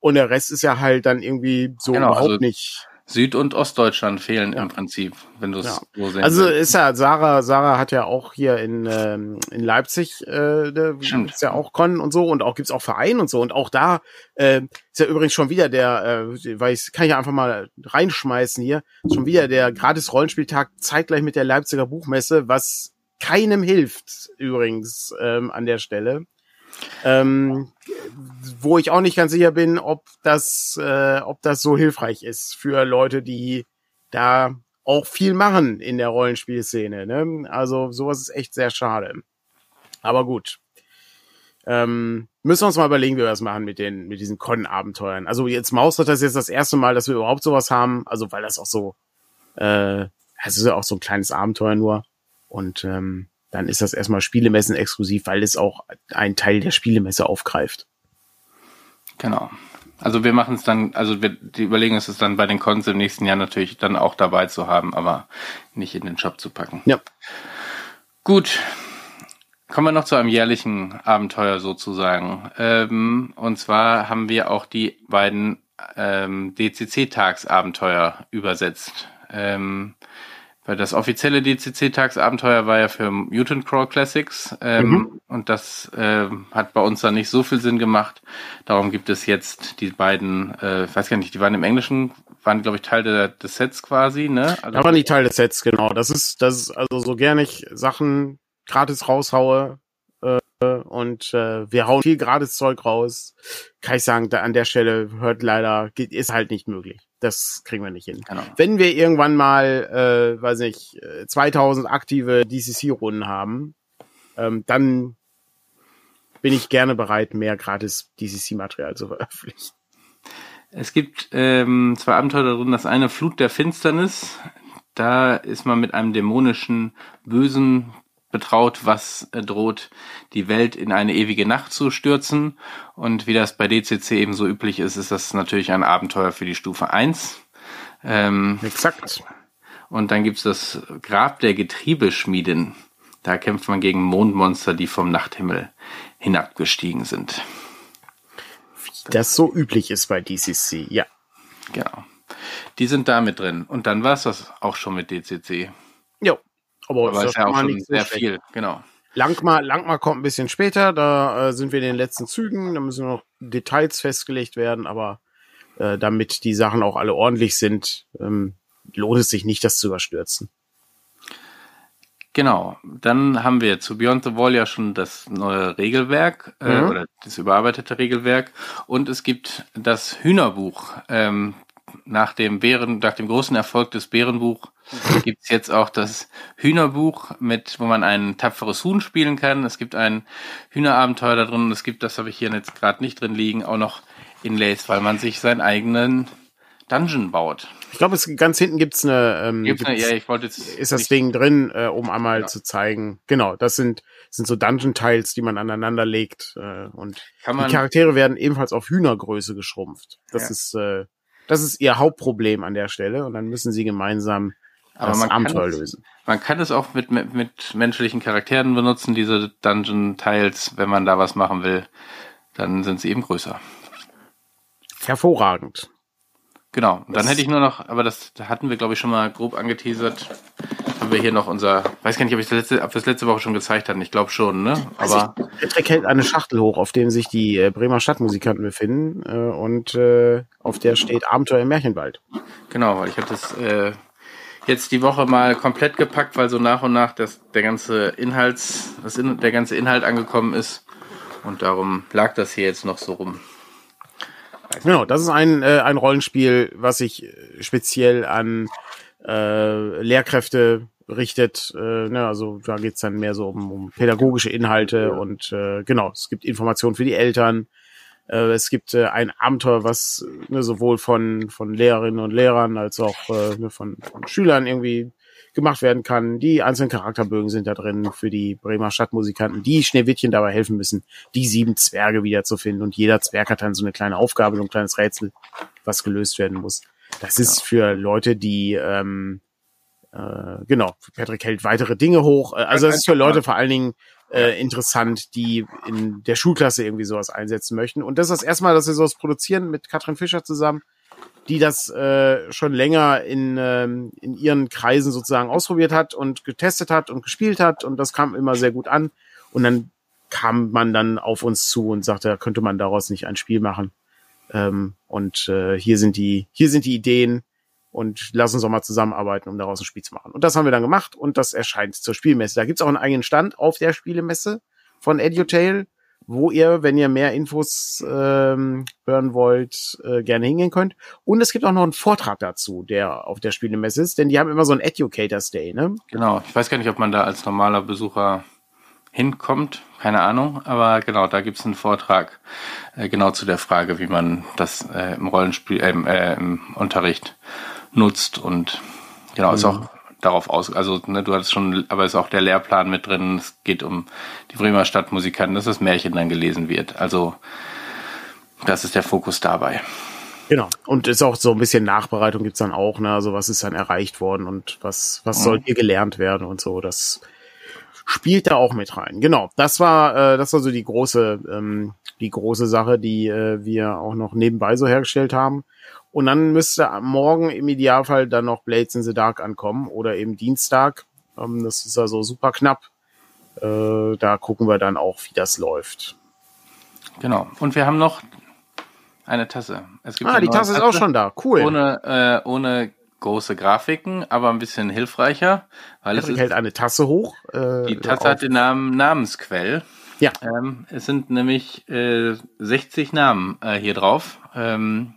und der Rest ist ja halt dann irgendwie so genau, überhaupt also nicht Süd- und Ostdeutschland fehlen im Prinzip, wenn du es ja. so sehen Also willst. ist ja, Sarah, Sarah hat ja auch hier in, ähm, in Leipzig äh, ist ja auch Con und so und auch gibt's auch Verein und so. Und auch da äh, ist ja übrigens schon wieder der, äh, weil ich kann ich ja einfach mal reinschmeißen hier, schon wieder der gratis Rollenspieltag zeitgleich mit der Leipziger Buchmesse, was keinem hilft übrigens ähm, an der Stelle. Ähm, wo ich auch nicht ganz sicher bin, ob das, äh, ob das so hilfreich ist für Leute, die da auch viel machen in der Rollenspielszene. Ne? Also sowas ist echt sehr schade. Aber gut. Ähm, müssen wir uns mal überlegen, wie wir das machen mit den, mit diesen Con-Abenteuern. Also jetzt Mausritter ist jetzt das erste Mal, dass wir überhaupt sowas haben. Also weil das auch so, äh, es ist ja auch so ein kleines Abenteuer nur. Und ähm, dann ist das erstmal Spielemessen exklusiv, weil es auch einen Teil der Spielemesse aufgreift. Genau. Also wir machen es dann, also wir die überlegen es dann bei den Cons im nächsten Jahr natürlich dann auch dabei zu haben, aber nicht in den Shop zu packen. Ja. Gut. Kommen wir noch zu einem jährlichen Abenteuer sozusagen. Ähm, und zwar haben wir auch die beiden ähm, DCC-Tagsabenteuer übersetzt. Ähm, weil das offizielle DCC-Tagsabenteuer war ja für Mutant Crawl Classics ähm, mhm. und das äh, hat bei uns dann nicht so viel Sinn gemacht. Darum gibt es jetzt die beiden, äh, ich weiß gar nicht, die waren im Englischen, waren glaube ich Teil der, des Sets quasi, ne? Also, da waren nicht Teil des Sets, genau. Das ist, das ist also so gerne ich Sachen gratis raushaue, äh, und äh, wir hauen viel gratis Zeug raus. Kann ich sagen, da an der Stelle hört leider, ist halt nicht möglich. Das kriegen wir nicht hin. Genau. Wenn wir irgendwann mal, äh, weiß nicht, 2000 äh, aktive DCC-Runden haben, ähm, dann bin ich gerne bereit, mehr gratis DCC-Material zu veröffentlichen. Es gibt ähm, zwei Abenteuer drin. Das eine Flut der Finsternis. Da ist man mit einem dämonischen, bösen betraut, was droht, die Welt in eine ewige Nacht zu stürzen. Und wie das bei DCC eben so üblich ist, ist das natürlich ein Abenteuer für die Stufe 1. Ähm, Exakt. Und dann gibt's das Grab der Getriebeschmieden. Da kämpft man gegen Mondmonster, die vom Nachthimmel hinabgestiegen sind. Wie das so üblich ist bei DCC, ja. Genau. Die sind da mit drin. Und dann war's das auch schon mit DCC. Jo. Aber, Aber ist ja auch schon sehr viel, genau. Langmar, Langmar kommt ein bisschen später, da äh, sind wir in den letzten Zügen, da müssen noch Details festgelegt werden, aber äh, damit die Sachen auch alle ordentlich sind, ähm, lohnt es sich nicht, das zu überstürzen. Genau, dann haben wir zu Beyond the Wall ja schon das neue Regelwerk äh, mhm. oder das überarbeitete Regelwerk und es gibt das Hühnerbuch. Ähm, nach dem Bären, nach dem großen Erfolg des Bärenbuch gibt's jetzt auch das Hühnerbuch, mit wo man ein tapferes Huhn spielen kann. Es gibt ein Hühnerabenteuer da drin und es gibt, das habe ich hier jetzt gerade nicht drin liegen, auch noch Inlays, weil man sich seinen eigenen Dungeon baut. Ich glaube, ganz hinten gibt's eine. Ähm, gibt's eine ja, ich wollte jetzt ist das Ding drin, äh, um einmal ja. zu zeigen. Genau, das sind sind so Dungeon-Tiles, die man aneinander legt äh, und die Charaktere werden ebenfalls auf Hühnergröße geschrumpft. Das ja. ist äh, das ist ihr Hauptproblem an der Stelle und dann müssen sie gemeinsam aber das Abenteuer lösen. Man kann es auch mit, mit, mit menschlichen Charakteren benutzen, diese Dungeon-Tiles, wenn man da was machen will. Dann sind sie eben größer. Hervorragend. Genau. Und dann hätte ich nur noch, aber das hatten wir, glaube ich, schon mal grob angeteasert. Haben wir hier noch unser, weiß gar nicht, ob ich das letzte, ob wir das letzte Woche schon gezeigt hatten. Ich glaube schon, ne? Aber. Also Patrick hält eine Schachtel hoch, auf dem sich die äh, Bremer Stadtmusikanten befinden. Äh, und äh, auf der steht Abenteuer im Märchenwald. Genau, weil ich hatte das äh, jetzt die Woche mal komplett gepackt, weil so nach und nach das, der ganze Inhalts, das in, der ganze Inhalt angekommen ist. Und darum lag das hier jetzt noch so rum. Genau, das ist ein, äh, ein Rollenspiel, was sich äh, speziell an äh, Lehrkräfte richtet. Äh, ne, also da geht's dann mehr so um, um pädagogische Inhalte und äh, genau, es gibt Informationen für die Eltern. Äh, es gibt äh, ein Abenteuer, was ne, sowohl von, von Lehrerinnen und Lehrern als auch äh, ne, von, von Schülern irgendwie gemacht werden kann. Die einzelnen Charakterbögen sind da drin für die Bremer Stadtmusikanten, die Schneewittchen dabei helfen müssen, die sieben Zwerge wiederzufinden. Und jeder Zwerg hat dann so eine kleine Aufgabe, so ein kleines Rätsel, was gelöst werden muss. Das ist für Leute, die ähm, äh, genau, Patrick hält weitere Dinge hoch. Äh, also das ist für Leute vor allen Dingen äh, interessant, die in der Schulklasse irgendwie sowas einsetzen möchten. Und das ist das erste Mal, dass wir sowas produzieren mit Katrin Fischer zusammen die das äh, schon länger in, ähm, in ihren Kreisen sozusagen ausprobiert hat und getestet hat und gespielt hat und das kam immer sehr gut an. Und dann kam man dann auf uns zu und sagte, könnte man daraus nicht ein Spiel machen. Ähm, und äh, hier sind die, hier sind die Ideen und lass uns doch mal zusammenarbeiten, um daraus ein Spiel zu machen. Und das haben wir dann gemacht und das erscheint zur Spielmesse. Da gibt's auch einen eigenen Stand auf der Spielemesse von EduTail wo ihr, wenn ihr mehr Infos ähm, hören wollt, äh, gerne hingehen könnt. Und es gibt auch noch einen Vortrag dazu, der auf der Spielemesse ist, denn die haben immer so einen Educators Day, ne? Genau. Ich weiß gar nicht, ob man da als normaler Besucher hinkommt, keine Ahnung, aber genau, da gibt's einen Vortrag äh, genau zu der Frage, wie man das äh, im Rollenspiel, äh, äh, im Unterricht nutzt und genau, mhm. ist auch darauf aus, also ne, du hattest schon, aber ist auch der Lehrplan mit drin. Es geht um die Bremer Stadtmusikanten, dass das Märchen dann gelesen wird. Also das ist der Fokus dabei. Genau. Und ist auch so ein bisschen Nachbereitung gibt's dann auch, ne? Also was ist dann erreicht worden und was, was mhm. soll hier gelernt werden und so. Das spielt da auch mit rein. Genau. Das war, äh, das war so die große, ähm, die große Sache, die äh, wir auch noch nebenbei so hergestellt haben. Und dann müsste morgen im Idealfall dann noch Blades in the Dark ankommen oder eben Dienstag. Ähm, das ist also super knapp. Äh, da gucken wir dann auch, wie das läuft. Genau. Und wir haben noch eine Tasse. ah, die Tasse ist auch schon da. Cool. Ohne, äh, ohne große Grafiken, aber ein bisschen hilfreicher. Weil Patrick es ist, hält eine Tasse hoch. Äh, die Tasse auf. hat den Namen Namensquell. Ja. Ähm, es sind nämlich äh, 60 Namen äh, hier drauf. Ähm,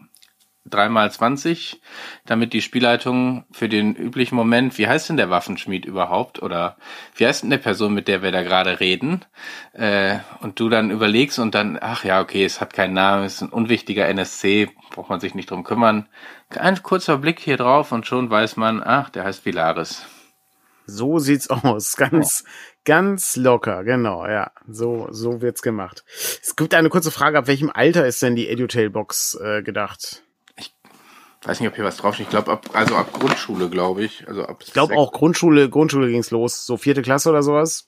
dreimal 20, damit die Spielleitung für den üblichen Moment, wie heißt denn der Waffenschmied überhaupt? Oder wie heißt denn der Person, mit der wir da gerade reden? Äh, und du dann überlegst und dann, ach ja, okay, es hat keinen Namen, es ist ein unwichtiger NSC, braucht man sich nicht drum kümmern. Ein kurzer Blick hier drauf und schon weiß man, ach, der heißt Vilaris. So sieht's aus. Ganz, ja. ganz locker, genau, ja. So, so wird's gemacht. Es gibt eine kurze Frage, ab welchem Alter ist denn die Edutail-Box äh, gedacht? Weiß nicht, ob hier was draufsteht. Ich glaube, ab, also ab Grundschule, glaube ich. Also ab ich glaube auch Grundschule, Grundschule ging's los. So vierte Klasse oder sowas.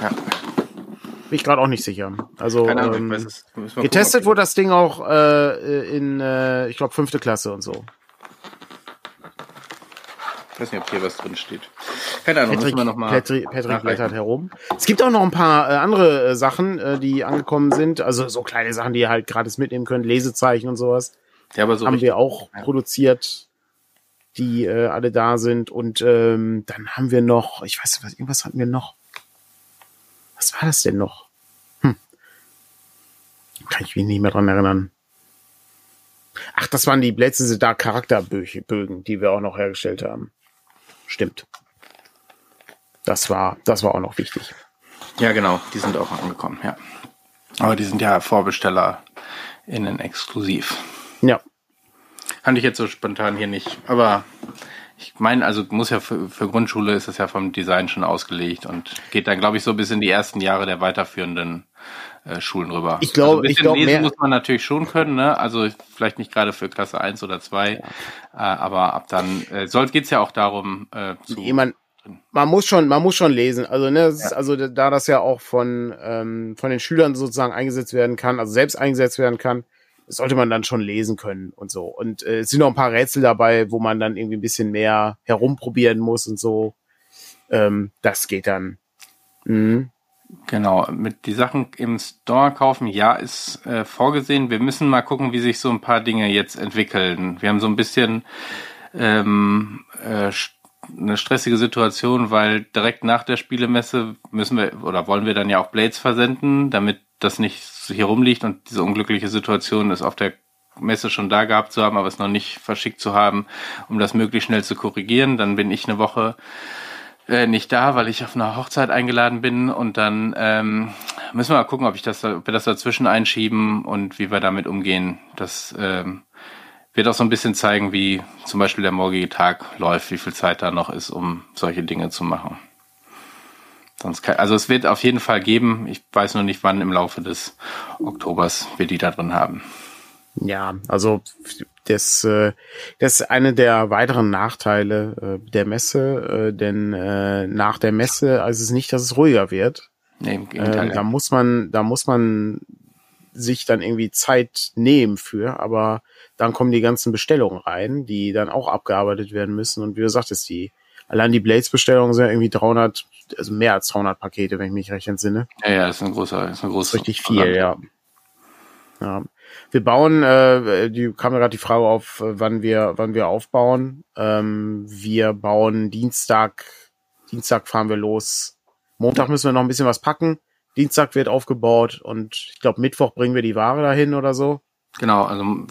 Ja. Bin ich gerade auch nicht sicher. Also Keine Ahnung, ähm, es, getestet wurde das Ding auch äh, in, äh, ich glaube, fünfte Klasse und so. Ich weiß nicht, ob hier was drin steht. Keine Ahnung, Patrick, müssen wir noch mal Patrick, Patrick blättert herum. Es gibt auch noch ein paar äh, andere äh, Sachen, äh, die angekommen sind. Also so kleine Sachen, die ihr halt gratis mitnehmen könnt, Lesezeichen und sowas. Ja, aber so haben wir auch ja. produziert, die äh, alle da sind. Und ähm, dann haben wir noch, ich weiß nicht, irgendwas hatten wir noch. Was war das denn noch? Hm. Kann ich mich nicht mehr dran erinnern. Ach, das waren die Blades da Charakterbögen, die wir auch noch hergestellt haben. Stimmt. Das war, das war auch noch wichtig. Ja, genau, die sind auch angekommen, ja. Aber die sind ja Vorbesteller innen exklusiv. Ja. Fand ich jetzt so spontan hier nicht. Aber ich meine, also muss ja für, für Grundschule ist das ja vom Design schon ausgelegt und geht dann, glaube ich, so bis in die ersten Jahre der weiterführenden äh, Schulen rüber. Ich glaube, also ich glaube, lesen muss man natürlich schon können, ne? Also vielleicht nicht gerade für Klasse 1 oder 2, ja. äh, aber ab dann äh, soll geht's ja auch darum, äh, zu nee, man, man muss schon, man muss schon lesen. Also, ne, ja. also da das ja auch von ähm, von den Schülern sozusagen eingesetzt werden kann, also selbst eingesetzt werden kann, sollte man dann schon lesen können und so. Und äh, es sind noch ein paar Rätsel dabei, wo man dann irgendwie ein bisschen mehr herumprobieren muss und so. Ähm, das geht dann. Mhm. Genau, mit die Sachen im Store kaufen, ja, ist äh, vorgesehen. Wir müssen mal gucken, wie sich so ein paar Dinge jetzt entwickeln. Wir haben so ein bisschen ähm, äh, eine stressige Situation, weil direkt nach der Spielemesse müssen wir oder wollen wir dann ja auch Blades versenden, damit das nicht hier rumliegt und diese unglückliche Situation ist auf der Messe schon da gehabt zu haben, aber es noch nicht verschickt zu haben, um das möglichst schnell zu korrigieren. Dann bin ich eine Woche äh, nicht da, weil ich auf einer Hochzeit eingeladen bin und dann ähm, müssen wir mal gucken, ob ich das, ob wir das dazwischen einschieben und wie wir damit umgehen. Das ähm, wird auch so ein bisschen zeigen, wie zum Beispiel der morgige Tag läuft, wie viel Zeit da noch ist, um solche Dinge zu machen. Sonst kann, also es wird auf jeden Fall geben. Ich weiß nur nicht, wann im Laufe des Oktobers wir die da drin haben. Ja, also das, äh, das ist eine der weiteren Nachteile äh, der Messe, äh, denn äh, nach der Messe also es nicht, dass es ruhiger wird. Nee, im Gegenteil. Äh, da muss man, da muss man sich dann irgendwie Zeit nehmen für, aber dann kommen die ganzen Bestellungen rein, die dann auch abgearbeitet werden müssen und wie du sagtest, die allein die Blades-Bestellungen sind ja irgendwie 300, also mehr als 300 Pakete, wenn ich mich recht entsinne. Ja, ja, ist ein großer, ist ein großer. Richtig viel, ja. ja. Wir bauen, äh, die kam mir gerade die Frage auf, wann wir, wann wir aufbauen. Ähm, wir bauen Dienstag, Dienstag fahren wir los. Montag müssen wir noch ein bisschen was packen. Dienstag wird aufgebaut und ich glaube Mittwoch bringen wir die Ware dahin oder so. Genau, also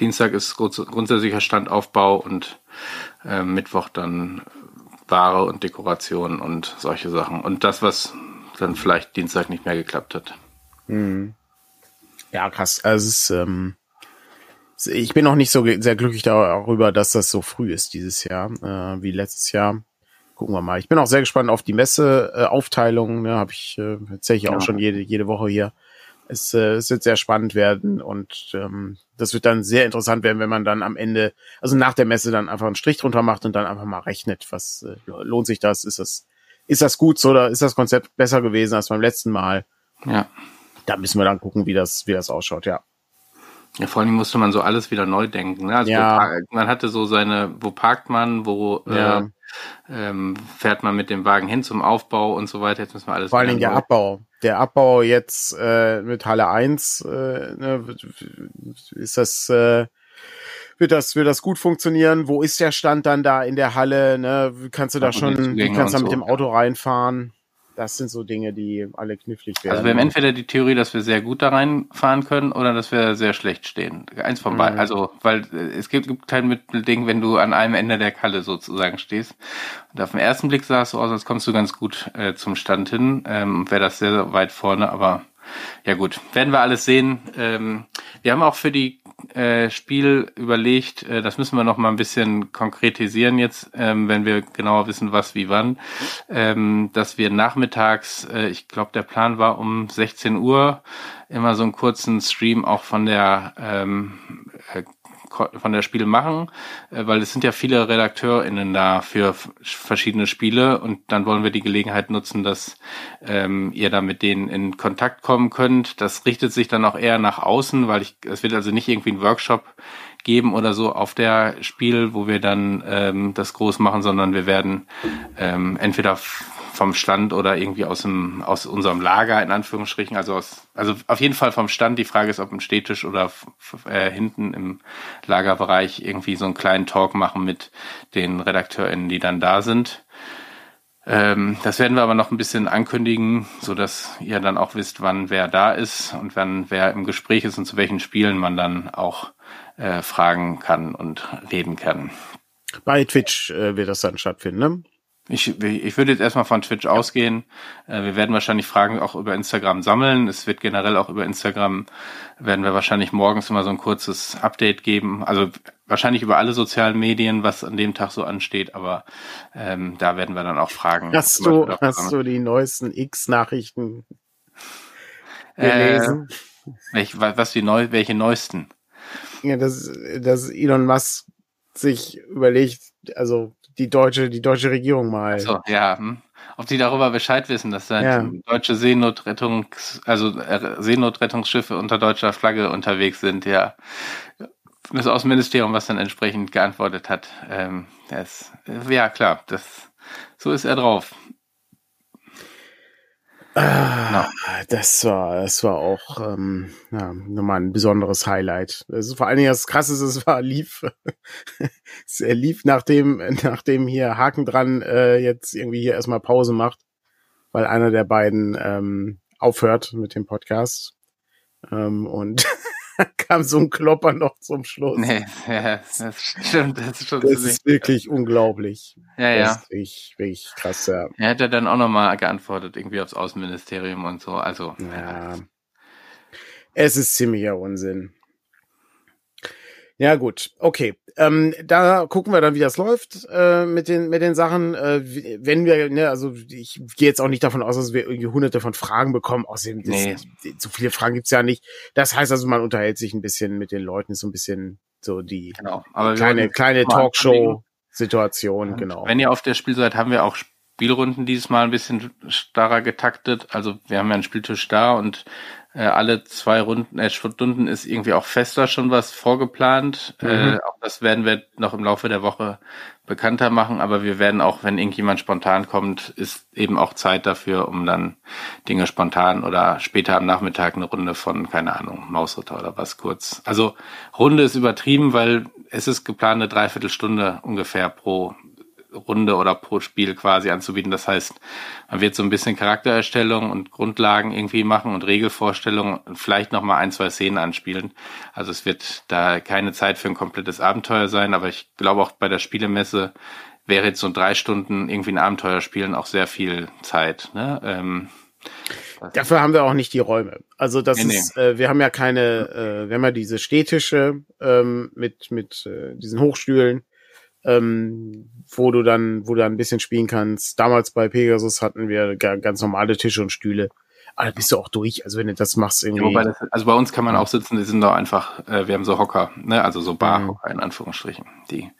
Dienstag ist grundsätzlicher Standaufbau und äh, Mittwoch dann Ware und Dekoration und solche Sachen. Und das, was dann vielleicht Dienstag nicht mehr geklappt hat. Mhm. Ja, krass. Also es ist, ähm, ich bin auch nicht so sehr glücklich darüber, dass das so früh ist dieses Jahr, äh, wie letztes Jahr. Gucken wir mal. Ich bin auch sehr gespannt auf die Messeaufteilung. Äh, ne, Habe ich äh, tatsächlich ja. auch schon jede, jede Woche hier es, äh, es wird sehr spannend werden und ähm, das wird dann sehr interessant werden, wenn man dann am Ende, also nach der Messe dann einfach einen Strich drunter macht und dann einfach mal rechnet, was äh, lohnt sich das, ist das, ist das gut so oder ist das Konzept besser gewesen als beim letzten Mal? Ja. Da müssen wir dann gucken, wie das, wie das ausschaut, ja. Ja, vor allem musste man so alles wieder neu denken. Ne? Also Ja. man hatte so seine, wo parkt man, wo Ja. äh, ähm, fährt man mit dem Wagen hin zum Aufbau und so weiter. Jetzt müssen wir alles Vor Dingen der Abbau. Der Abbau jetzt äh, mit Halle 1, äh, ne, ist das, äh, wird das, wird das gut funktionieren? Wo ist der Stand dann da in der Halle? Ne? Kannst du da schon, kannst du da mit so, dem Auto reinfahren? Das sind so Dinge, die alle knifflig werden. Also wir haben entweder die Theorie, dass wir sehr gut da reinfahren können oder dass wir sehr schlecht stehen. Eins von beiden. Mhm. Also, weil äh, es gibt, gibt kein Mittelding, wenn du an einem Ende der Kalle sozusagen stehst. Und auf den ersten Blick sah es so aus, als kommst du ganz gut äh, zum Stand hin. Ähm, Wäre das sehr, sehr weit vorne, aber ja gut, werden wir alles sehen. Ähm, wir haben auch für die äh, Spiel überlegt, äh, das müssen wir noch mal ein bisschen konkretisieren jetzt, ähm, wenn wir genauer wissen, was wie wann, ähm, dass wir nachmittags, äh, ich glaube der Plan war um 16 Uhr, immer so einen kurzen Stream auch von der ähm, äh, von der Spiel machen, äh, weil es sind ja viele RedakteurInnen da für verschiedene Spiele und dann wollen wir die Gelegenheit nutzen, dass ähm, ihr da mit denen in Kontakt kommen könnt. Das richtet sich dann auch eher nach außen, weil ich, es wird also nicht irgendwie ein Workshop geben oder so auf der Spiel, wo wir dann ähm, das groß machen, sondern wir werden ähm, entweder vom Stand oder irgendwie aus dem aus unserem Lager in Anführungsstrichen, also aus also auf jeden Fall vom Stand. Die Frage ist, ob im Städtisch oder äh, hinten im Lagerbereich irgendwie so einen kleinen Talk machen mit den RedakteurInnen, die dann da sind. Ähm, das werden wir aber noch ein bisschen ankündigen, so dass ihr dann auch wisst, wann wer da ist und wann wer im Gespräch ist und zu welchen Spielen man dann auch äh, fragen kann und reden kann. Bei Twitch äh, wird das dann stattfinden, ne? Ich, ich würde jetzt erstmal von Twitch ausgehen. Äh, Wir werden wahrscheinlich Fragen auch über Instagram sammeln. Es wird generell auch über Instagram, werden wir wahrscheinlich morgens immer so ein kurzes Update geben. Also wahrscheinlich über alle sozialen Medien, was an dem Tag so ansteht, aber ähm, da werden wir dann auch Fragen. Hast du, hast du die neuesten X-Nachrichten Äh, gelesen? welch, wa- was die neu, welche neuesten? ja, dass, dass Elon Musk sich überlegt, also die deutsche, die deutsche Regierung mal. So, ja. Hm. Ob die darüber Bescheid wissen, dass da Ja. deutsche Seenotrettungs, also äh, Seenotrettungsschiffe unter deutscher Flagge unterwegs sind, ja. Das Außenministerium, was dann entsprechend geantwortet hat, ähm, das, äh, ja klar, das, so ist er drauf. Ah, das war, das war auch ähm, ja, nochmal ein besonderes Highlight. Ist vor allen Dingen das Krasse ist, es war lief, es lief nachdem, nachdem hier Haken dran äh, jetzt irgendwie hier erstmal Pause macht, weil einer der beiden ähm, aufhört mit dem Podcast. Ähm, und kam so ein Klopper noch zum Schluss. Nee, ja, das stimmt, das ist schon Das ist wirklich unglaublich. ja, Das ja. ist wirklich, wirklich krass, ja. Er hat ja dann auch nochmal geantwortet, irgendwie aufs Außenministerium und so, also, Ja. Es ist ziemlicher Unsinn. Ja, gut, okay. Ähm, da gucken wir dann, wie das läuft äh, mit den mit den Sachen. Äh, wenn wir, ne, also ich gehe jetzt auch nicht davon aus, dass wir irgendwie hunderte von Fragen bekommen. Außerdem, Nee. so viele Fragen gibt's ja nicht. Das heißt also, man unterhält sich ein bisschen mit den Leuten, ist so ein bisschen so die genau. Kleine, kleine. Talkshow-Situation, genau. Wenn ihr auf der Spiel seid, haben wir auch Spielrunden dieses Mal ein bisschen starrer getaktet. Also wir haben ja einen Spieltisch da und äh, alle zwei Runden, äh, Stunden ist irgendwie auch fester schon was vorgeplant. Mhm. Äh, auch das werden wir noch im Laufe der Woche bekannter machen. Aber wir werden auch, wenn irgendjemand spontan kommt, ist eben auch Zeit dafür, um dann Dinge spontan oder später am Nachmittag eine Runde von, keine Ahnung, Mausritter oder was kurz. Also Runde ist übertrieben, weil es ist geplant, eine Dreiviertelstunde ungefähr pro Runde oder pro Spiel quasi anzubieten. Das heißt, man wird so ein bisschen Charaktererstellung und Grundlagen irgendwie machen und Regelvorstellungen und vielleicht noch mal ein, zwei Szenen anspielen. Also es wird da keine Zeit für ein komplettes Abenteuer sein, aber ich glaube auch bei der Spielemesse wäre jetzt so drei Stunden irgendwie ein Abenteuer spielen auch sehr viel Zeit. Ne? Ähm, Dafür haben wir auch nicht die Räume. Also das Nee, ist, äh, wir haben ja keine, äh, wir haben ja diese Städtische ähm, mit mit äh, diesen Hochstühlen, ähm, wo du dann, wo du dann ein bisschen spielen kannst. Damals bei Pegasus hatten wir ga, ganz normale Tische und Stühle. Aber da bist du auch durch. Also wenn du das machst Ja, irgendwie. wobei das, also bei uns kann man auch sitzen, die sind doch einfach, äh, wir haben so Hocker, ne? also so Barhocker in Anführungsstrichen, die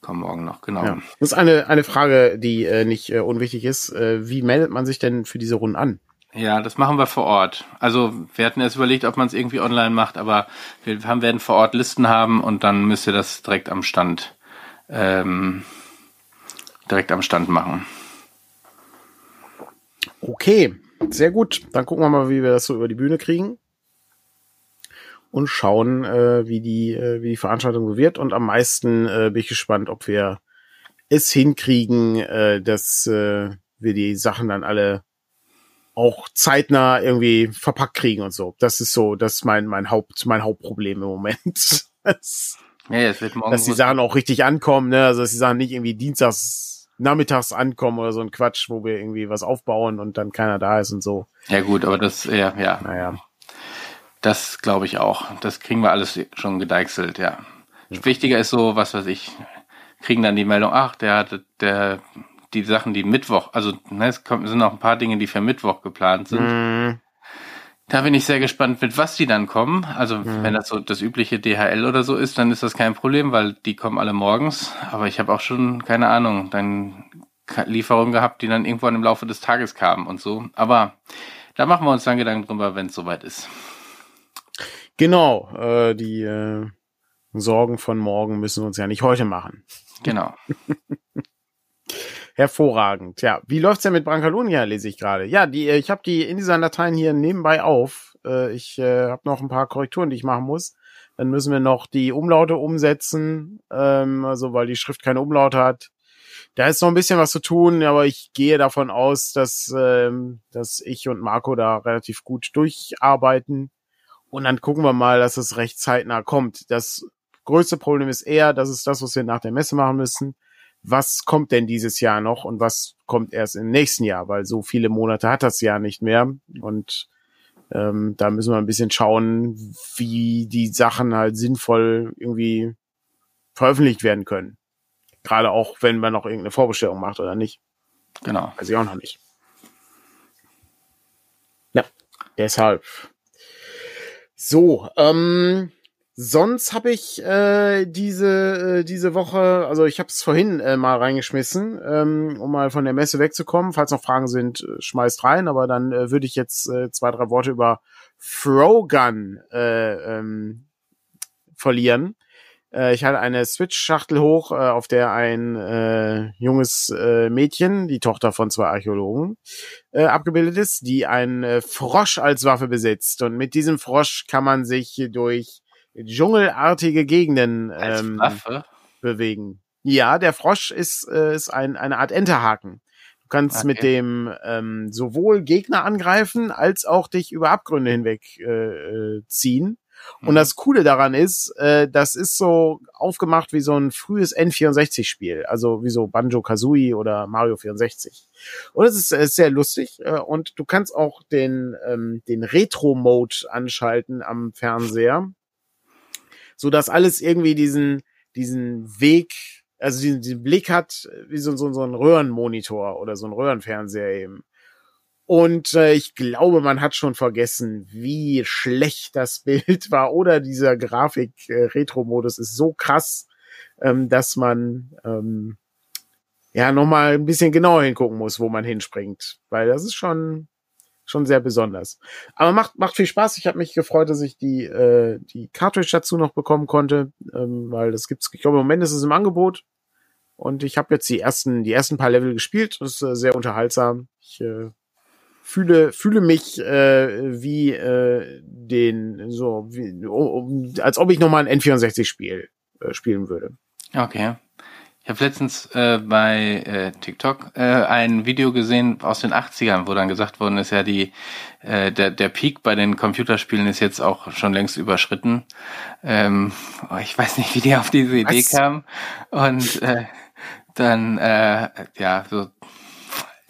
kommen morgen noch, genau. ja. Das ist eine eine Frage, die äh, nicht äh, unwichtig ist. Äh, wie meldet man sich denn für diese Runden an? Ja, das machen wir vor Ort. Also wir hatten erst überlegt, ob man es irgendwie online macht, aber wir haben, werden vor Ort Listen haben und dann müsst ihr das direkt am Stand ähm, direkt am Stand machen. Okay, sehr gut. Dann gucken wir mal, wie wir das so über die Bühne kriegen und schauen, äh, wie die äh, wie die Veranstaltung so wird. Und am meisten äh, bin ich gespannt, ob wir es hinkriegen, äh, dass äh, wir die Sachen dann alle auch zeitnah irgendwie verpackt kriegen und so. Das ist so, das ist mein, mein Haupt, mein Hauptproblem im Moment. ja, es wird morgen dass die Sachen auch richtig ankommen, ne? Also dass die Sachen nicht irgendwie dienstags, nachmittags ankommen oder so ein Quatsch, wo wir irgendwie was aufbauen und dann keiner da ist und so. Ja, gut, aber das, ja, ja. Naja. Das glaube ich auch. Das kriegen wir alles schon gedeichselt, ja. Wichtiger ist so, was weiß ich, kriegen dann die Meldung, ach, der hat, der die Sachen, die Mittwoch, also ne, es sind auch ein paar Dinge, die für Mittwoch geplant sind. Mm. Da bin ich sehr gespannt, mit was die dann kommen. Also mm. wenn das so das übliche DHL oder so ist, dann ist das kein Problem, weil die kommen alle morgens. Aber ich habe auch schon, keine Ahnung, dann Lieferungen gehabt, die dann irgendwann im Laufe des Tages kamen und so. Aber da machen wir uns dann Gedanken drüber, wenn es soweit ist. Genau, äh, die äh, Sorgen von morgen müssen wir uns ja nicht heute machen. Genau. Hervorragend. Ja, wie läuft's denn mit Brancalonia, lese ich gerade. Ja, die, äh, ich habe die in dieser Dateien hier nebenbei auf. Äh, ich äh, habe noch ein paar Korrekturen, die ich machen muss. Dann müssen wir noch die Umlaute umsetzen, ähm, also weil die Schrift keine Umlaute hat. Da ist noch ein bisschen was zu tun, aber ich gehe davon aus, dass, ähm, dass ich und Marco da relativ gut durcharbeiten. Und dann gucken wir mal, dass es recht zeitnah kommt. Das größte Problem ist eher, das ist das, was wir nach der Messe machen müssen was kommt denn dieses Jahr noch und was kommt erst im nächsten Jahr, weil so viele Monate hat das Jahr nicht mehr. Und ähm, da müssen wir ein bisschen schauen, wie die Sachen halt sinnvoll irgendwie veröffentlicht werden können. Gerade auch, wenn man noch irgendeine Vorbestellung macht oder nicht. Genau. Weiß ich auch noch nicht. Ja, deshalb. So, ähm, Sonst habe ich äh, diese äh, diese Woche, also ich habe es vorhin äh, mal reingeschmissen, ähm, um mal von der Messe wegzukommen. Falls noch Fragen sind, äh, schmeißt rein. Aber dann äh, würde ich jetzt äh, zwei drei Worte über Frogun äh, ähm, verlieren. Äh, ich hatte eine Switch-Schachtel hoch, äh, auf der ein äh, junges äh, Mädchen, die Tochter von zwei Archäologen, äh, abgebildet ist, die einen äh, Frosch als Waffe besitzt. Und mit diesem Frosch kann man sich durch dschungelartige Gegenden ähm, bewegen. Ja, der Frosch ist, äh, ist ein, eine Art Enterhaken. Du kannst okay. mit dem ähm, sowohl Gegner angreifen, als auch dich über Abgründe hinweg äh, äh ziehen. Und mhm. das Coole daran ist, äh, das ist so aufgemacht wie so ein frühes N64-Spiel, also wie so Banjo Kazooie oder Mario 64. Und es ist, ist sehr lustig äh, und du kannst auch den ähm, den Retro-Mode anschalten am Fernseher so dass alles irgendwie diesen, diesen Weg, also diesen, diesen Blick hat, wie so, so, so ein Röhrenmonitor oder so ein Röhrenfernseher eben. Und äh, ich glaube, man hat schon vergessen, wie schlecht das Bild war oder dieser Grafik-Retro-Modus ist so krass, ähm, dass man ähm, ja nochmal ein bisschen genauer hingucken muss, wo man hinspringt. Weil das ist schon, schon sehr besonders. Aber macht, macht viel Spaß. Ich habe mich gefreut, dass ich die, äh, die Cartridge dazu noch bekommen konnte, ähm, weil das gibt's, ich glaube, im Moment ist es im Angebot. Und ich habe jetzt die ersten, die ersten paar Level gespielt. Das ist äh, sehr unterhaltsam. Ich äh, fühle, fühle mich äh, wie äh, den, so, wie, um, als ob ich nochmal ein N64-Spiel äh, spielen würde. Okay. Ich habe letztens äh, bei äh, TikTok äh, ein Video gesehen aus den 80ern, wo dann gesagt worden ist, ja, die, äh, der, der Peak bei den Computerspielen ist jetzt auch schon längst überschritten. Ähm, oh, ich weiß nicht, wie die auf diese Idee Was? kam. Und äh, dann, äh, ja, so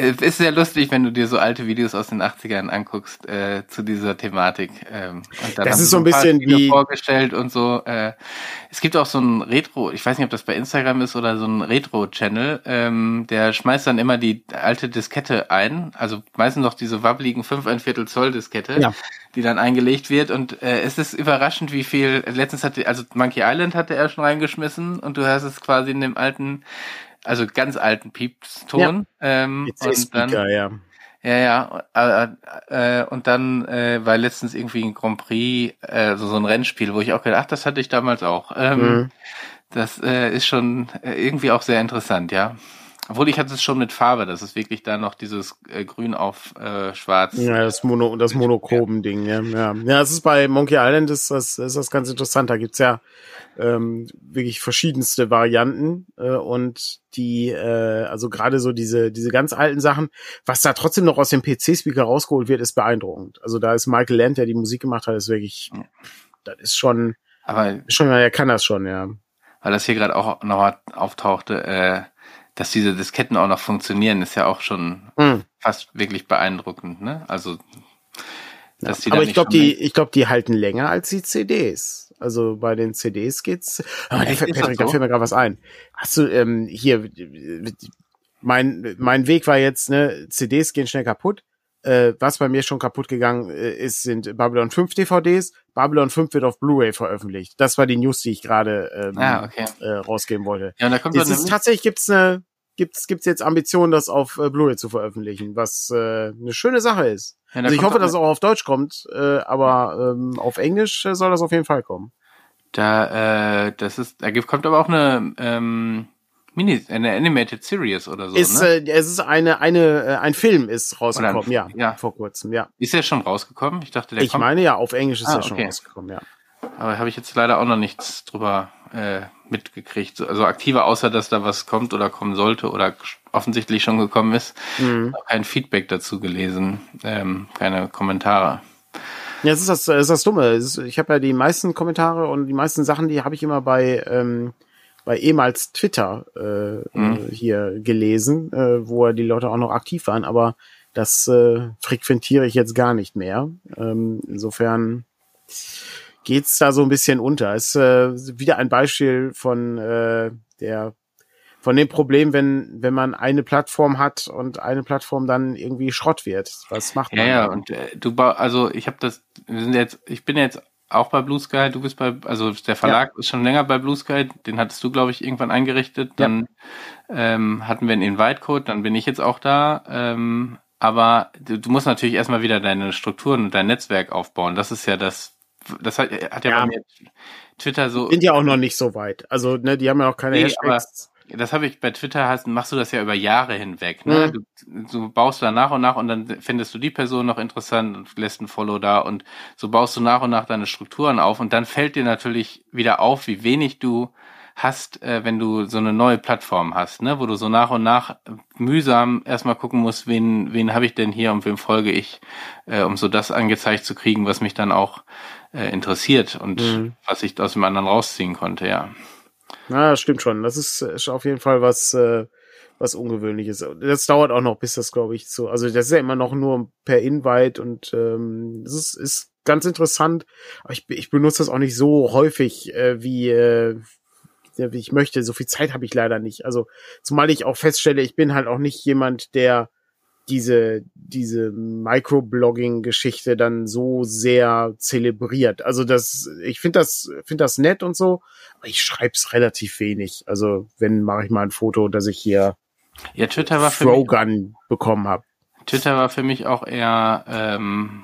ist sehr lustig, wenn du dir so alte Videos aus den 80ern anguckst äh, zu dieser Thematik. Ähm, und dann das ist so ein bisschen wie vorgestellt und so. Äh, es gibt auch so ein Retro, ich weiß nicht, ob das bei Instagram ist oder so ein Retro-Channel, ähm, der schmeißt dann immer die alte Diskette ein, also meistens noch diese wabbeligen 5 ein Viertel Zoll Diskette, ja. die dann eingelegt wird und äh, es ist überraschend, wie viel, letztens hatte, also Monkey Island hatte er schon reingeschmissen und du hast es quasi in dem alten also ganz alten Pieps-Ton. Ja. Ähm, und dann, ja. Ja, ja. Äh, äh, und dann äh, war letztens irgendwie ein Grand Prix, äh, so, so ein Rennspiel, wo ich auch gedacht, ach, das hatte ich damals auch. Ähm, mhm. Das äh, ist schon äh, irgendwie auch sehr interessant, ja. Obwohl ich hatte es schon mit Farbe, das ist wirklich da noch dieses äh, Grün auf äh, Schwarz. Ja, das Mono, das Monochromen-Ding, ja. ja. Ja, es ist bei Monkey Island ist das, ist das ganz interessant. Da gibt's ja ähm, wirklich verschiedenste Varianten äh, und die, äh, also gerade so diese, diese ganz alten Sachen, was da trotzdem noch aus dem PC-Speaker rausgeholt wird, ist beeindruckend. Also da ist Michael Land, der die Musik gemacht hat, ist wirklich, das ist schon, aber schon, er kann das schon, ja. Weil das hier gerade auch noch auftauchte, äh, dass diese Disketten auch noch funktionieren, ist ja auch schon mhm. fast wirklich beeindruckend, ne? Also dass ja, die aber ich glaube, die, ich glaube, die halten länger als die CDs. Also bei den CDs geht's. Oh, da, Patrick, so? da fällt mir gerade was ein. Hast du ähm, hier mein mein Weg war jetzt, ne? CDs gehen schnell kaputt. Äh, was bei mir schon kaputt gegangen äh, ist, sind Babylon 5 DVDs. Babylon 5 wird auf Blu-ray veröffentlicht. Das war die News, die ich gerade ähm, ah, okay. äh, rausgeben wollte. Ja, und da kommt dann ist, tatsächlich gibt's eine gibt's gibt's jetzt Ambitionen, das auf äh, Blu-ray zu veröffentlichen, was äh, eine schöne Sache ist. Ja, also ich hoffe, dass es auch auf Deutsch kommt, äh, aber ähm, auf Englisch äh, soll das auf jeden Fall kommen. Da äh, das ist da gibt, kommt aber auch eine ähm, Mini, eine Animated Series oder so. Ist, ne? äh, es ist eine, eine, äh, ein Film ist rausgekommen, ein, ja, ja, vor kurzem, ja. Ist der schon rausgekommen? Ich dachte, der Ich kommt. meine ja, auf Englisch ist ah, er schon rausgekommen, ja. Aber habe ich jetzt leider auch noch nichts drüber äh, mitgekriegt. Also aktiver, außer dass da was kommt oder kommen sollte oder offensichtlich schon gekommen ist. Mhm. Kein Feedback dazu gelesen, ähm, keine Kommentare. Ja, es ist das, es ist das Dumme. Ich habe ja die meisten Kommentare und die meisten Sachen, die habe ich immer bei ähm, bei ehemals Twitter äh, mhm. hier gelesen, äh, wo die Leute auch noch aktiv waren, aber das äh, frequentiere ich jetzt gar nicht mehr. Ähm, insofern geht's da so ein bisschen unter. Ist äh, wieder ein Beispiel von äh, der von dem Problem, wenn wenn man eine Plattform hat und eine Plattform dann irgendwie Schrott wird. Was macht man? Ja, ja. Und äh, du also ich habe das. Wir sind jetzt. Ich bin jetzt auch bei Blue Sky, du bist bei, also der Verlag ja. ist schon länger bei Blue Sky, den hattest du, glaube ich, irgendwann eingerichtet. Dann ja. ähm, hatten wir einen Invite-Code, dann bin ich jetzt auch da. Ähm, aber du, du musst natürlich erstmal wieder deine Strukturen und dein Netzwerk aufbauen. Das ist ja das, das hat, hat ja, ja. bei mir Twitter so. Sind ja auch noch nicht so weit. Also, ne, die haben ja auch keine nee, Hashtags das habe ich bei Twitter hast, machst du das ja über Jahre hinweg. Ne? Mhm. Du, du, baust da nach und nach und dann findest du die Person noch interessant und lässt ein Follow da und so baust du nach und nach deine Strukturen auf und dann fällt dir natürlich wieder auf, wie wenig du hast, äh, wenn du so eine neue Plattform hast, ne, wo du so nach und nach mühsam erstmal gucken musst, wen, wen habe ich denn hier und wem folge ich, äh, um so das angezeigt zu kriegen, was mich dann auch äh, interessiert und mhm. was ich aus dem anderen rausziehen konnte, ja. Ja, das stimmt schon. Das ist, ist auf jeden Fall was, äh, was Ungewöhnliches. Das dauert auch noch, bis das, glaube ich, so. Also das ist ja immer noch nur per Invite und ähm, das ist, ist ganz interessant. Aber ich, ich benutze das auch nicht so häufig äh, wie, äh, wie ich möchte. So viel Zeit habe ich leider nicht. Also zumal ich auch feststelle, ich bin halt auch nicht jemand, der diese, diese Microblogging-Geschichte dann so sehr zelebriert. Also das, ich finde das, finde das nett und so, aber ich schreib's relativ wenig. Also wenn mache ich mal ein Foto, dass ich hier ja, Twitter war für mich, bekommen habe. Twitter war für mich auch eher ähm,